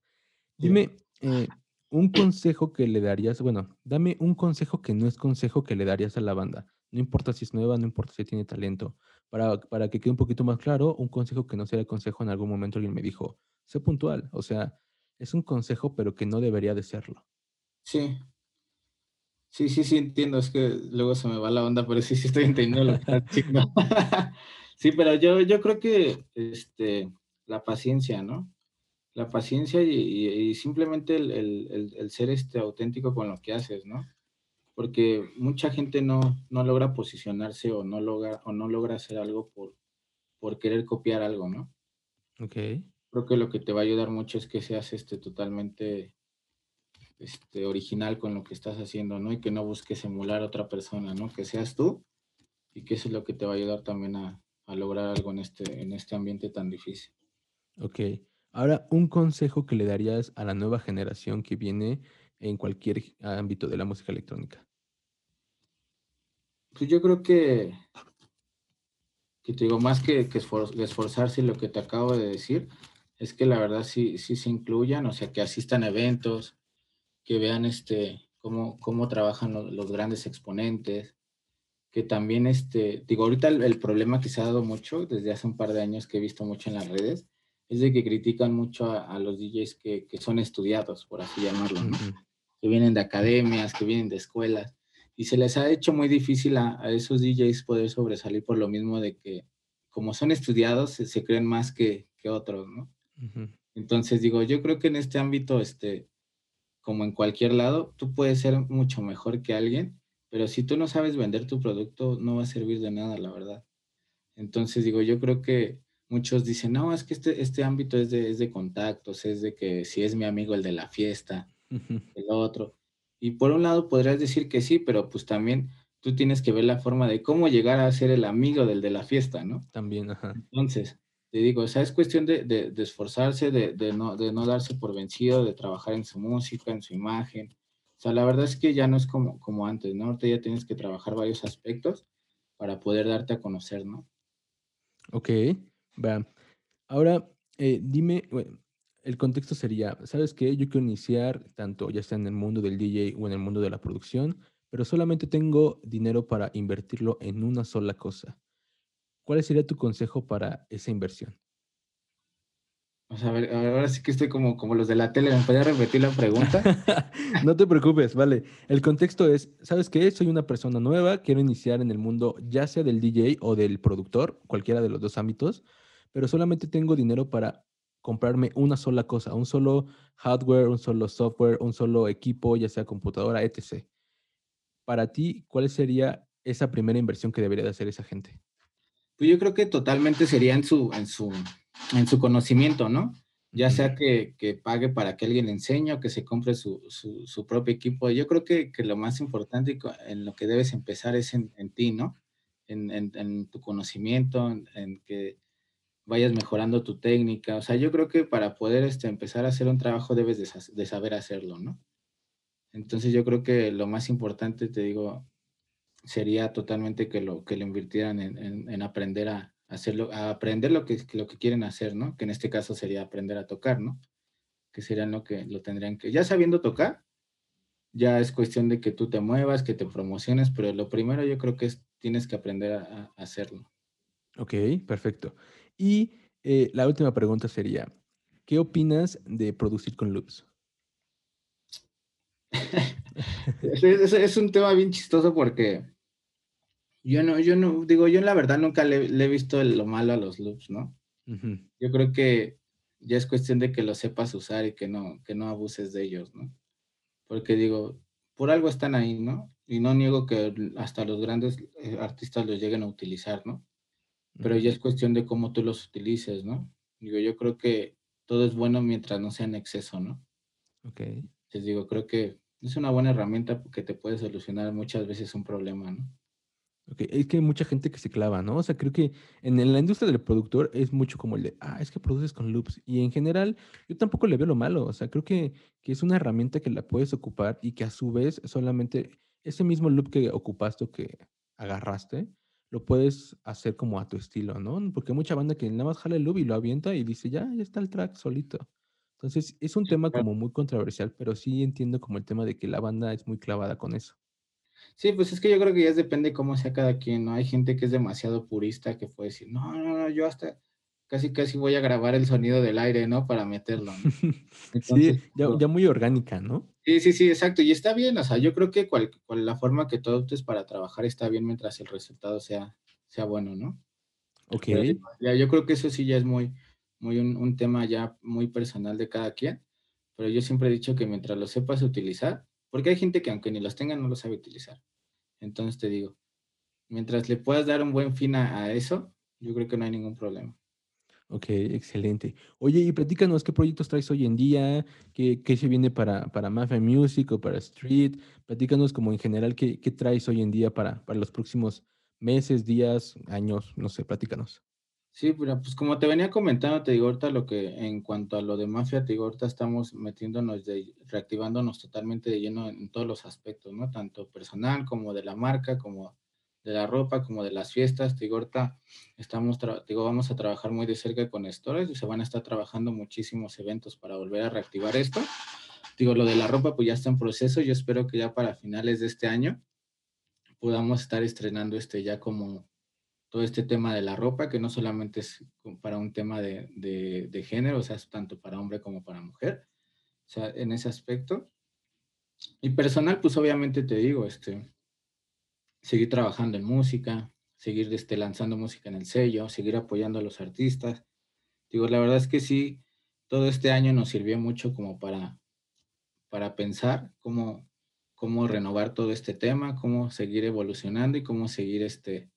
Dime eh, un consejo que le darías, bueno, dame un consejo que no es consejo que le darías a la banda. No importa si es nueva, no importa si tiene talento. Para, para que quede un poquito más claro, un consejo que no sea el consejo en algún momento alguien me dijo, sé puntual. O sea, es un consejo, pero que no debería de serlo. Sí, Sí, sí, sí, entiendo, es que luego se me va la onda, pero sí, sí estoy entendiendo lo que diciendo. sí, pero yo, yo creo que este, la paciencia, ¿no? La paciencia y, simplemente el, ser este, auténtico con lo que haces, ¿no? Porque mucha gente no, no logra posicionarse o no logra, o no logra hacer algo por, por querer copiar algo, ¿no? Ok. Creo que lo que te va a ayudar mucho es que seas este, totalmente este, original con lo que estás haciendo, ¿no? Y que no busques emular a otra persona, ¿no? Que seas tú y que eso es lo que te va a ayudar también a, a lograr algo en este, en este ambiente tan difícil. Ok. Ahora, un consejo que le darías a la nueva generación que viene en cualquier ámbito de la música electrónica. Pues yo creo que, que te digo, más que, que esforzarse lo que te acabo de decir, es que la verdad sí, sí se incluyan, o sea, que asistan a eventos, que vean este, cómo, cómo trabajan los, grandes exponentes, que también, este, digo, ahorita el, problema que se ha dado mucho desde hace un par de años que he visto mucho en las redes, es de que critican mucho a, los DJs que, que, son estudiados, por así llamarlo, que vienen de academias, que vienen de escuelas, y se les ha hecho muy difícil a, a esos DJs poder sobresalir por lo mismo de que como son estudiados, se, creen más que, que otros, ¿no? Entonces digo, yo creo que en este ámbito, este, como en cualquier lado, tú puedes ser mucho mejor que alguien, pero si tú no sabes vender tu producto, no va a servir de nada, la verdad. Entonces, digo, yo creo que muchos dicen, no, es que este, este ámbito es de, es de contactos, es de que si es mi amigo el de la fiesta, el otro. Y por un lado podrías decir que sí, pero pues también tú tienes que ver la forma de cómo llegar a ser el amigo del de la fiesta, ¿no? También, ajá. Entonces, te digo, o sea, es cuestión de, de, esforzarse, de, de, no, de no darse por vencido, de trabajar en su música, en su imagen. O sea, la verdad es que ya no es como, como antes, ¿no? Ahorita ya tienes que trabajar varios aspectos para poder darte a conocer, ¿no? Ok, va. Ahora, eh, dime, el contexto sería, ¿sabes qué? Yo quiero iniciar tanto ya sea en el mundo del DJ o en el mundo de la producción, pero solamente tengo dinero para invertirlo en una sola cosa. ¿Cuál sería tu consejo para esa inversión? a ver, ahora sí que estoy como, como los de la tele. ¿Me podrías repetir la pregunta? no te preocupes, vale. El contexto es, ¿sabes qué? Soy una persona nueva, quiero iniciar en el mundo ya sea del DJ o del productor, cualquiera de los dos ámbitos, pero solamente tengo dinero para comprarme una sola cosa, un solo hardware, un solo software, un solo equipo, ya sea computadora, etc. Para ti, ¿cuál sería esa primera inversión que debería de hacer esa gente? Pues yo creo que totalmente sería en su, en su, en su conocimiento, ¿no? Ya sea que, que, pague para que alguien le enseñe o que se compre su, su, su propio equipo. Yo creo que, que, lo más importante en lo que debes empezar es en, en ti, ¿no? En, en, en, tu conocimiento, en, que vayas mejorando tu técnica. O sea, yo creo que para poder este, empezar a hacer un trabajo debes de, de saber hacerlo, ¿no? Entonces yo creo que lo más importante, te digo, sería totalmente que lo, que lo invirtieran en, en, aprender a hacerlo, a aprender lo que, lo que quieren hacer, ¿no? Que en este caso sería aprender a tocar, ¿no? Que serían lo que lo tendrían que, ya sabiendo tocar, ya es cuestión de que tú te muevas, que te promociones, pero lo primero yo creo que es tienes que aprender a, hacerlo. Ok, perfecto. Y eh, la última pregunta sería, ¿qué opinas de producir con loops? es, un tema bien chistoso porque yo no, yo no, digo, yo en la verdad nunca le, he visto lo malo a los loops, ¿no? Yo creo que ya es cuestión de que lo sepas usar y que no, que no abuses de ellos, ¿no? Porque digo, por algo están ahí, ¿no? Y no niego que hasta los grandes eh, artistas los lleguen a utilizar, ¿no? Pero ya es cuestión de cómo tú los utilices, ¿no? Digo, yo creo que todo es bueno mientras no sea en exceso, ¿no? Ok. Les digo, creo que es una buena herramienta porque te puede solucionar muchas veces un problema, ¿no? Okay. Es que hay mucha gente que se clava, ¿no? O sea, creo que en la industria del productor es mucho como el de, ah, es que produces con loops. Y en general, yo tampoco le veo lo malo. O sea, creo que, que es una herramienta que la puedes ocupar y que a su vez solamente ese mismo loop que ocupaste o que agarraste, lo puedes hacer como a tu estilo, ¿no? Porque hay mucha banda que nada más jala el loop y lo avienta y dice, ya, ya está el track solito. Entonces, es un tema como muy controversial, pero sí entiendo como el tema de que la banda es muy clavada con eso. Sí, pues es que yo creo que ya depende cómo sea cada quien, ¿no? Hay gente que es demasiado purista que puede decir, no, no, no, yo hasta casi casi voy a grabar el sonido del aire, ¿no? Para meterlo. ¿no? sí, ya, ya, muy orgánica, ¿no? Sí, sí, sí, exacto. Y está bien, o sea, yo creo que cual, la forma que tú adoptes para trabajar está bien mientras el resultado sea, sea bueno, ¿no? Ok. ya, yo creo que eso sí ya es muy, muy un, un tema ya muy personal de cada quien, pero yo siempre he dicho que mientras lo sepas utilizar, porque hay gente que aunque ni los tenga no lo sabe utilizar. Entonces te digo, mientras le puedas dar un buen fin a, eso, yo creo que no hay ningún problema. Ok, excelente. Oye, y platícanos qué proyectos traes hoy en día, qué, qué se viene para, para Mafia Music o para Street. Platícanos como en general qué, qué traes hoy en día para, para los próximos meses, días, años, no sé, platícanos. Sí, pues como te venía comentando, te digo ahorita lo que en cuanto a lo de mafia, te digo ahorita estamos metiéndonos, de, reactivándonos totalmente de lleno en, todos los aspectos, ¿no? Tanto personal como de la marca, como de la ropa, como de las fiestas. Te digo ahorita estamos, digo, vamos a trabajar muy de cerca con Stores y se van a estar trabajando muchísimos eventos para volver a reactivar esto. Digo, lo de la ropa pues ya está en proceso. Yo espero que ya para finales de este año podamos estar estrenando este ya como todo este tema de la ropa, que no solamente es para un tema de, de, género, o sea, es tanto para hombre como para mujer, o sea, en ese aspecto. Y personal, pues obviamente te digo, este, seguir trabajando en música, seguir este, lanzando música en el sello, seguir apoyando a los artistas. Digo, la verdad es que sí, todo este año nos sirvió mucho como para, para pensar cómo, cómo renovar todo este tema, cómo seguir evolucionando y cómo seguir este,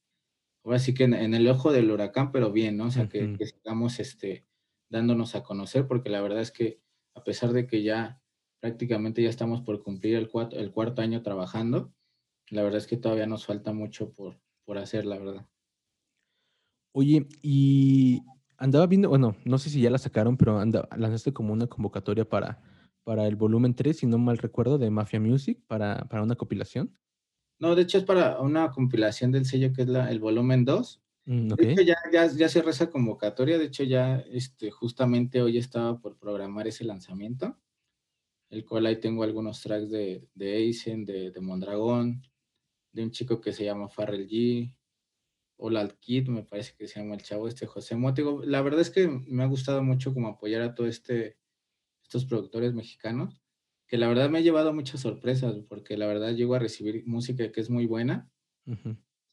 ahora sí que en, el ojo del huracán, pero bien, ¿no? O sea, que, sigamos este, dándonos a conocer, porque la verdad es que a pesar de que ya prácticamente ya estamos por cumplir el, cuarto, el cuarto año trabajando, la verdad es que todavía nos falta mucho por, por hacer, la verdad. Oye, y andaba viendo, bueno, no sé si ya la sacaron, pero anda, lanzaste como una convocatoria para, para el volumen 3, si no mal recuerdo, de Mafia Music, para, para una compilación. No, de hecho es para una compilación del sello que es la, el volumen 2. Mm, de hecho, ya, ya, ya se esa convocatoria. De hecho, ya este, justamente hoy estaba por programar ese lanzamiento, el cual ahí tengo algunos tracks de, de Aizen, de, de Mondragón, de un chico que se llama Farrell G, Old Kid, me parece que se llama el chavo este José Mótigo. La verdad es que me ha gustado mucho como apoyar a todo este, estos productores mexicanos que la verdad me ha llevado muchas sorpresas, porque la verdad llego a recibir música que es muy buena,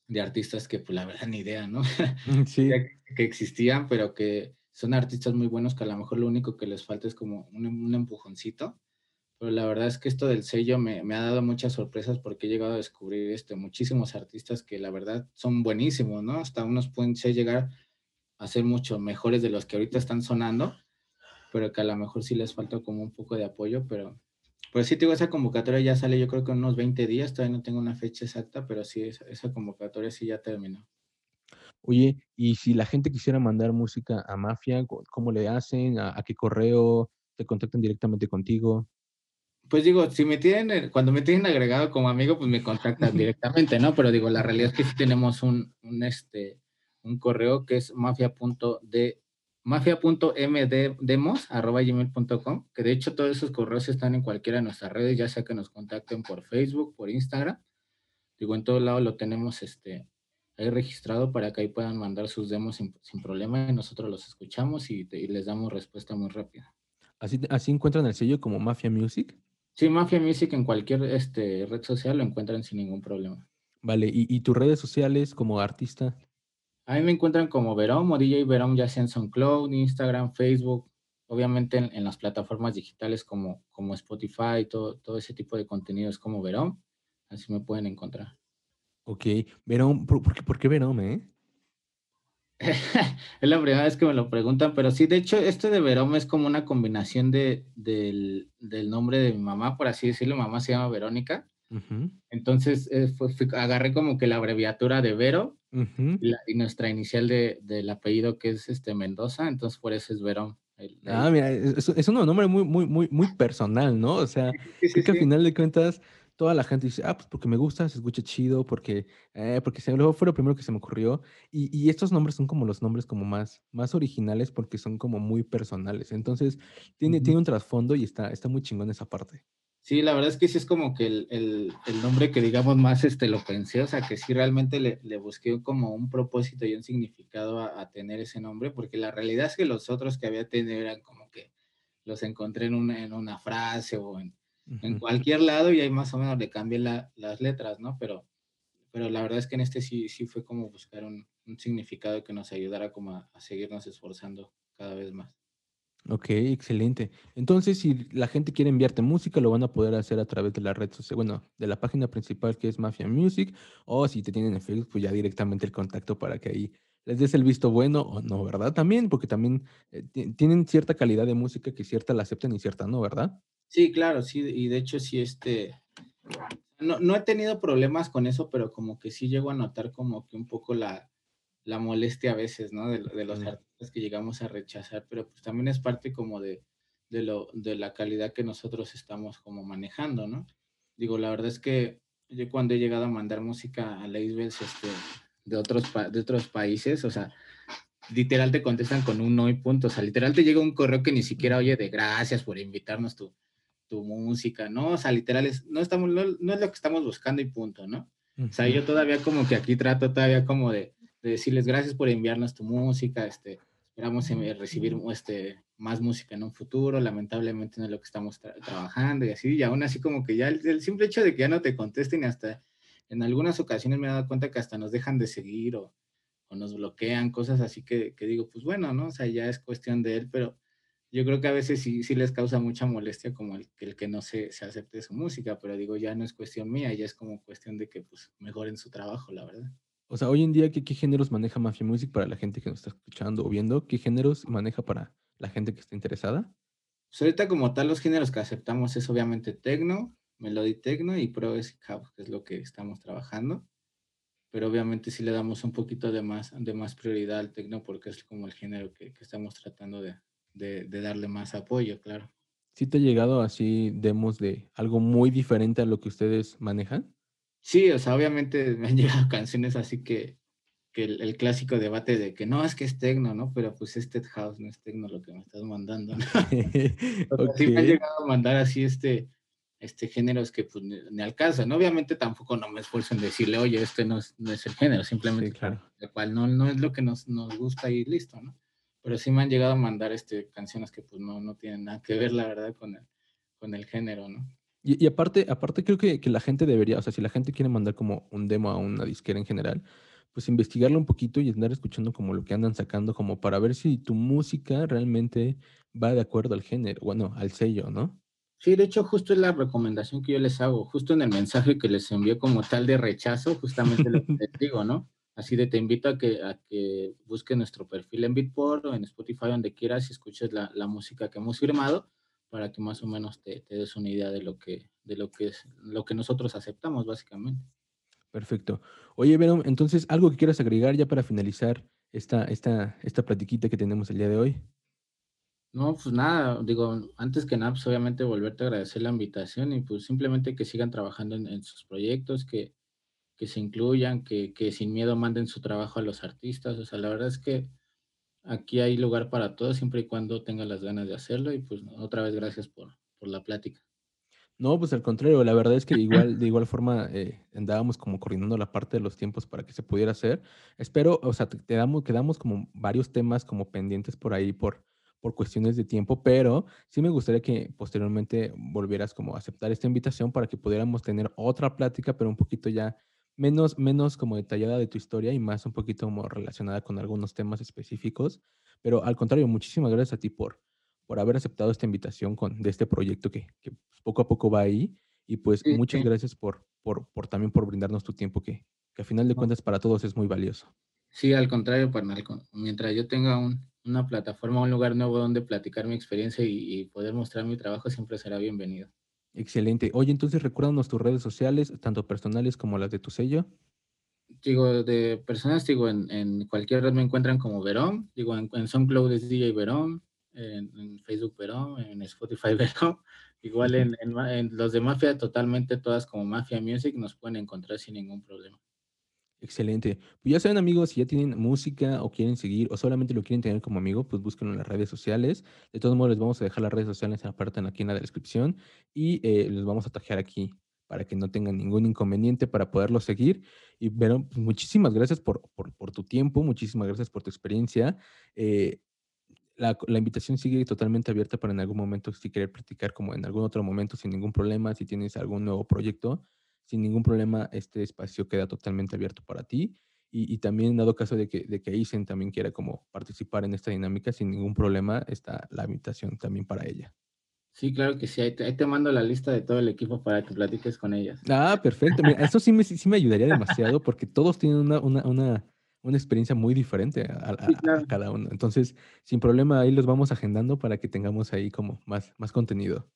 de artistas que pues la verdad ni idea, ¿no? Mm, sí. que, existían, pero que son artistas muy buenos que a lo mejor lo único que les falta es como un, empujoncito. Pero la verdad es que esto del sello me, me, ha dado muchas sorpresas porque he llegado a descubrir este, muchísimos artistas que la verdad son buenísimos, ¿no? Hasta unos pueden llegar a ser mucho mejores de los que ahorita están sonando, pero que a lo mejor sí les falta como un poco de apoyo, pero pues sí, digo, esa convocatoria ya sale yo creo que en unos 20 días, todavía no tengo una fecha exacta, pero sí, esa, convocatoria sí ya terminó. Oye, y si la gente quisiera mandar música a Mafia, ¿cómo le hacen? ¿A, qué correo? ¿Te contactan directamente contigo? Pues digo, si me tienen, cuando me tienen agregado como amigo, pues me contactan directamente, ¿no? Pero digo, la realidad es que sí tenemos un, un este, un correo que es mafia.de mafia.mdemos.gmail.com, que de hecho todos esos correos están en cualquiera de nuestras redes, ya sea que nos contacten por Facebook, por Instagram. Digo, en todo lado lo tenemos este, ahí registrado para que ahí puedan mandar sus demos sin, problema y nosotros los escuchamos y, les damos respuesta muy rápida. ¿Así, ¿Así encuentran el sello como Mafia Music? Sí, Mafia Music en cualquier este, red social lo encuentran sin ningún problema. Vale, ¿y, tus redes sociales como artista? A mí me encuentran como Verom o DJ Verom, ya sea en SoundCloud, Instagram, Facebook, obviamente en, las plataformas digitales como, como Spotify, todo, todo ese tipo de contenidos como Verom, así me pueden encontrar. Ok, Verom, ¿por, qué, por qué Verom, eh? es la primera vez que me lo preguntan, pero sí, de hecho, este de Verón es como una combinación de, del, nombre de mi mamá, por así decirlo. mamá se llama Verónica. Entonces, eh, agarré como que la abreviatura de Vero y, nuestra inicial de, del apellido que es este Mendoza, entonces por eso es Verón. ah, mira, es, es, un nombre muy, muy, muy, muy personal, ¿no? O sea, sí, que al final de cuentas toda la gente dice, ah, pues porque me gusta, se escucha chido, porque, eh, porque se, luego fue lo primero que se me ocurrió. Y, y, estos nombres son como los nombres como más, más originales porque son como muy personales. Entonces, tiene, tiene un trasfondo y está, está muy chingón esa parte. Sí, la verdad es que sí es como que el, el, el, nombre que digamos más este, lo pensé, o sea, que sí realmente le, le busqué como un propósito y un significado a, a, tener ese nombre, porque la realidad es que los otros que había tenido eran como que los encontré en una, en una frase o en, en cualquier lado y ahí más o menos le cambié las letras, ¿no? Pero, pero la verdad es que en este sí, sí fue como buscar un, significado que nos ayudara como a, seguirnos esforzando cada vez más. Ok, excelente. Entonces, si la gente quiere enviarte música, lo van a poder hacer a través de la red social, bueno, de la página principal que es Mafia Music, o si te tienen en Facebook, pues ya directamente el contacto para que ahí les des el visto bueno o no, ¿verdad? También, porque también eh, tienen cierta calidad de música que cierta la aceptan y cierta no, ¿verdad? Sí, claro, sí, y de hecho sí, este, no, no he tenido problemas con eso, pero como que sí llego a notar como que un poco la, la molestia a veces, ¿no? De, los artistas que llegamos a rechazar, pero pues también es parte como de, de, lo, de la calidad que nosotros estamos como manejando, ¿no? Digo, la verdad es que yo cuando he llegado a mandar música a labels este, de, otros de otros países, o sea, literal te contestan con un no y punto, o sea, literal te llega un correo que ni siquiera oye de gracias por invitarnos tú tu música, ¿no? O sea, literal, no, estamos, no, es lo que estamos buscando y punto, ¿no? O sea, yo todavía como que aquí trato todavía como de, decirles gracias por enviarnos tu música, este, esperamos recibir este, más música en un futuro, lamentablemente no es lo que estamos trabajando y así, y aún así como que ya el, simple hecho de que ya no te contesten hasta en algunas ocasiones me he dado cuenta que hasta nos dejan de seguir o, o nos bloquean, cosas así que, que, digo, pues bueno, ¿no? O sea, ya es cuestión de él, pero yo creo que a veces sí, sí les causa mucha molestia como el, el que no se, se, acepte su música, pero digo, ya no es cuestión mía, ya es como cuestión de que pues mejoren su trabajo, la verdad. O sea, hoy en día, ¿qué, qué géneros maneja Mafia Music para la gente que nos está escuchando o viendo? ¿Qué géneros maneja para la gente que está interesada? Pues ahorita como tal los géneros que aceptamos es obviamente techno, melody techno y progressive house, que es lo que estamos trabajando. Pero obviamente sí le damos un poquito de más, de más prioridad al techno porque es como el género que, que estamos tratando de, de, darle más apoyo, claro. ¿Sí te ha llegado así demos de algo muy diferente a lo que ustedes manejan? Sí, o sea, obviamente me han llegado canciones así que, que el, clásico debate de que no, es que es tecno, ¿no? Pero pues es Ted House, no es tecno lo que me estás mandando, ¿no? Sí me han llegado a mandar así este, este géneros que pues ni, alcanzan. Obviamente tampoco no me esfuerzo en decirle, oye, este no es, no es el género, simplemente claro. el cual no, no es lo que nos, nos gusta y listo, ¿no? pero sí me han llegado a mandar este, canciones que pues no, no tienen nada que ver, la verdad, con el, con el género, ¿no? Y, aparte, aparte creo que, que, la gente debería, o sea, si la gente quiere mandar como un demo a una disquera en general, pues investigarlo un poquito y andar escuchando como lo que andan sacando, como para ver si tu música realmente va de acuerdo al género, bueno, al sello, ¿no? Sí, de hecho, justo es la recomendación que yo les hago, justo en el mensaje que les envió como tal de rechazo, justamente lo que les digo, ¿no? Así de te invito a que, a que busques nuestro perfil en Beatport o en Spotify, donde quieras, y escuches la, la música que hemos firmado para que más o menos te, te, des una idea de lo que, de lo que es lo que nosotros aceptamos, básicamente. Perfecto. Oye, Verón, entonces, ¿algo que quieras agregar ya para finalizar esta, esta, esta platiquita que tenemos el día de hoy? No, pues nada, digo, antes que nada, pues obviamente volverte a agradecer la invitación y pues simplemente que sigan trabajando en, en sus proyectos, que, que se incluyan, que, que, sin miedo manden su trabajo a los artistas. O sea, la verdad es que aquí hay lugar para todos siempre y cuando tengan las ganas de hacerlo. Y pues otra vez gracias por, por la plática. No, pues al contrario, la verdad es que igual, de igual forma eh, andábamos como coordinando la parte de los tiempos para que se pudiera hacer. Espero, o sea, te, damos, quedamos como varios temas como pendientes por ahí por, por cuestiones de tiempo, pero sí me gustaría que posteriormente volvieras como a aceptar esta invitación para que pudiéramos tener otra plática, pero un poquito ya menos, menos como detallada de tu historia y más un poquito como relacionada con algunos temas específicos. Pero al contrario, muchísimas gracias a ti por, por haber aceptado esta invitación con, de este proyecto que, que poco a poco va ahí. Y pues muchas gracias por, por, por, también por brindarnos tu tiempo, que, que a final de cuentas para todos es muy valioso. Sí, al contrario, Parnal, mientras yo tenga una plataforma, un lugar nuevo donde platicar mi experiencia y, poder mostrar mi trabajo, siempre será bienvenido. Excelente. Oye, entonces recuérdanos tus redes sociales, tanto personales como las de tu sello. Digo, de personas, digo, en, cualquier red me encuentran como Verón, digo, en, en SoundCloud es DJ Verón, en, Facebook Verón, en Spotify Verón, igual en, en, los de Mafia, totalmente todas como Mafia Music, nos pueden encontrar sin ningún problema. Excelente. Pues ya saben amigos, si ya tienen música o quieren seguir o solamente lo quieren tener como amigo, pues búsquenlo en las redes sociales. De todos modos, les vamos a dejar las redes sociales aparte aquí en la descripción y eh, les vamos a tajear aquí para que no tengan ningún inconveniente para poderlo seguir. Y pero pues, muchísimas gracias por, por, tu tiempo, muchísimas gracias por tu experiencia. Eh, la, la, invitación sigue totalmente abierta para en algún momento, si querer practicar como en algún otro momento, sin ningún problema, si tienes algún nuevo proyecto, sin ningún problema, este espacio queda totalmente abierto para ti. Y, y también, dado caso de que, de que Isen también quiera como participar en esta dinámica, sin ningún problema, está la invitación también para ella. Sí, claro que sí. Ahí te, mando la lista de todo el equipo para que platiques con ellas. Ah, perfecto. eso sí me, sí me ayudaría demasiado porque todos tienen una, una, una, una experiencia muy diferente a, cada uno. Entonces, sin problema, ahí los vamos agendando para que tengamos ahí como más, más contenido.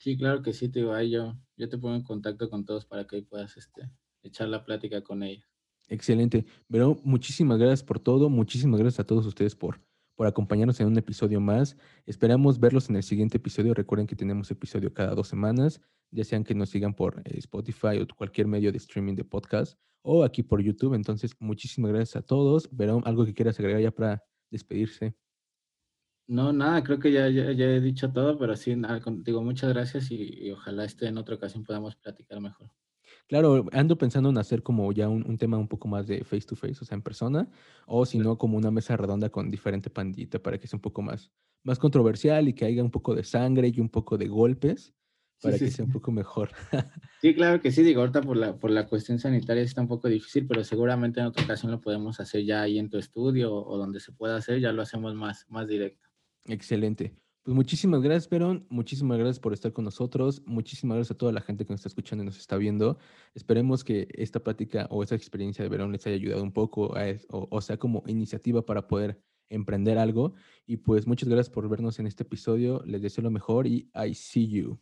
Sí, claro que sí, te digo, ahí yo, yo te pongo en contacto con todos para que puedas este, echar la plática con ellos. Excelente. Pero muchísimas gracias por todo. Muchísimas gracias a todos ustedes por, por acompañarnos en un episodio más. Esperamos verlos en el siguiente episodio. Recuerden que tenemos episodio cada dos semanas, ya sean que nos sigan por eh, Spotify o cualquier medio de streaming de podcast o aquí por YouTube. Entonces, muchísimas gracias a todos. Verón, algo que quieras agregar ya para despedirse. No, nada, creo que ya, ya, he dicho todo, pero sí, nada, digo muchas gracias y, ojalá este en otra ocasión podamos platicar mejor. Claro, ando pensando en hacer como ya un, tema un poco más de face to face, o sea, en persona, o si no, como una mesa redonda con diferente pandita para que sea un poco más, más controversial y que haya un poco de sangre y un poco de golpes para que sea un poco mejor. sí, claro que sí, digo, ahorita por la, por la cuestión sanitaria está un poco difícil, pero seguramente en otra ocasión lo podemos hacer ya ahí en tu estudio o donde se pueda hacer, ya lo hacemos más, más directo. Excelente. Pues muchísimas gracias, Perón. Muchísimas gracias por estar con nosotros. Muchísimas gracias a toda la gente que nos está escuchando y nos está viendo. Esperemos que esta plática o esta experiencia de Verón les haya ayudado un poco, o, o sea, como iniciativa para poder emprender algo. Y pues muchas gracias por vernos en este episodio. Les deseo lo mejor y I see you.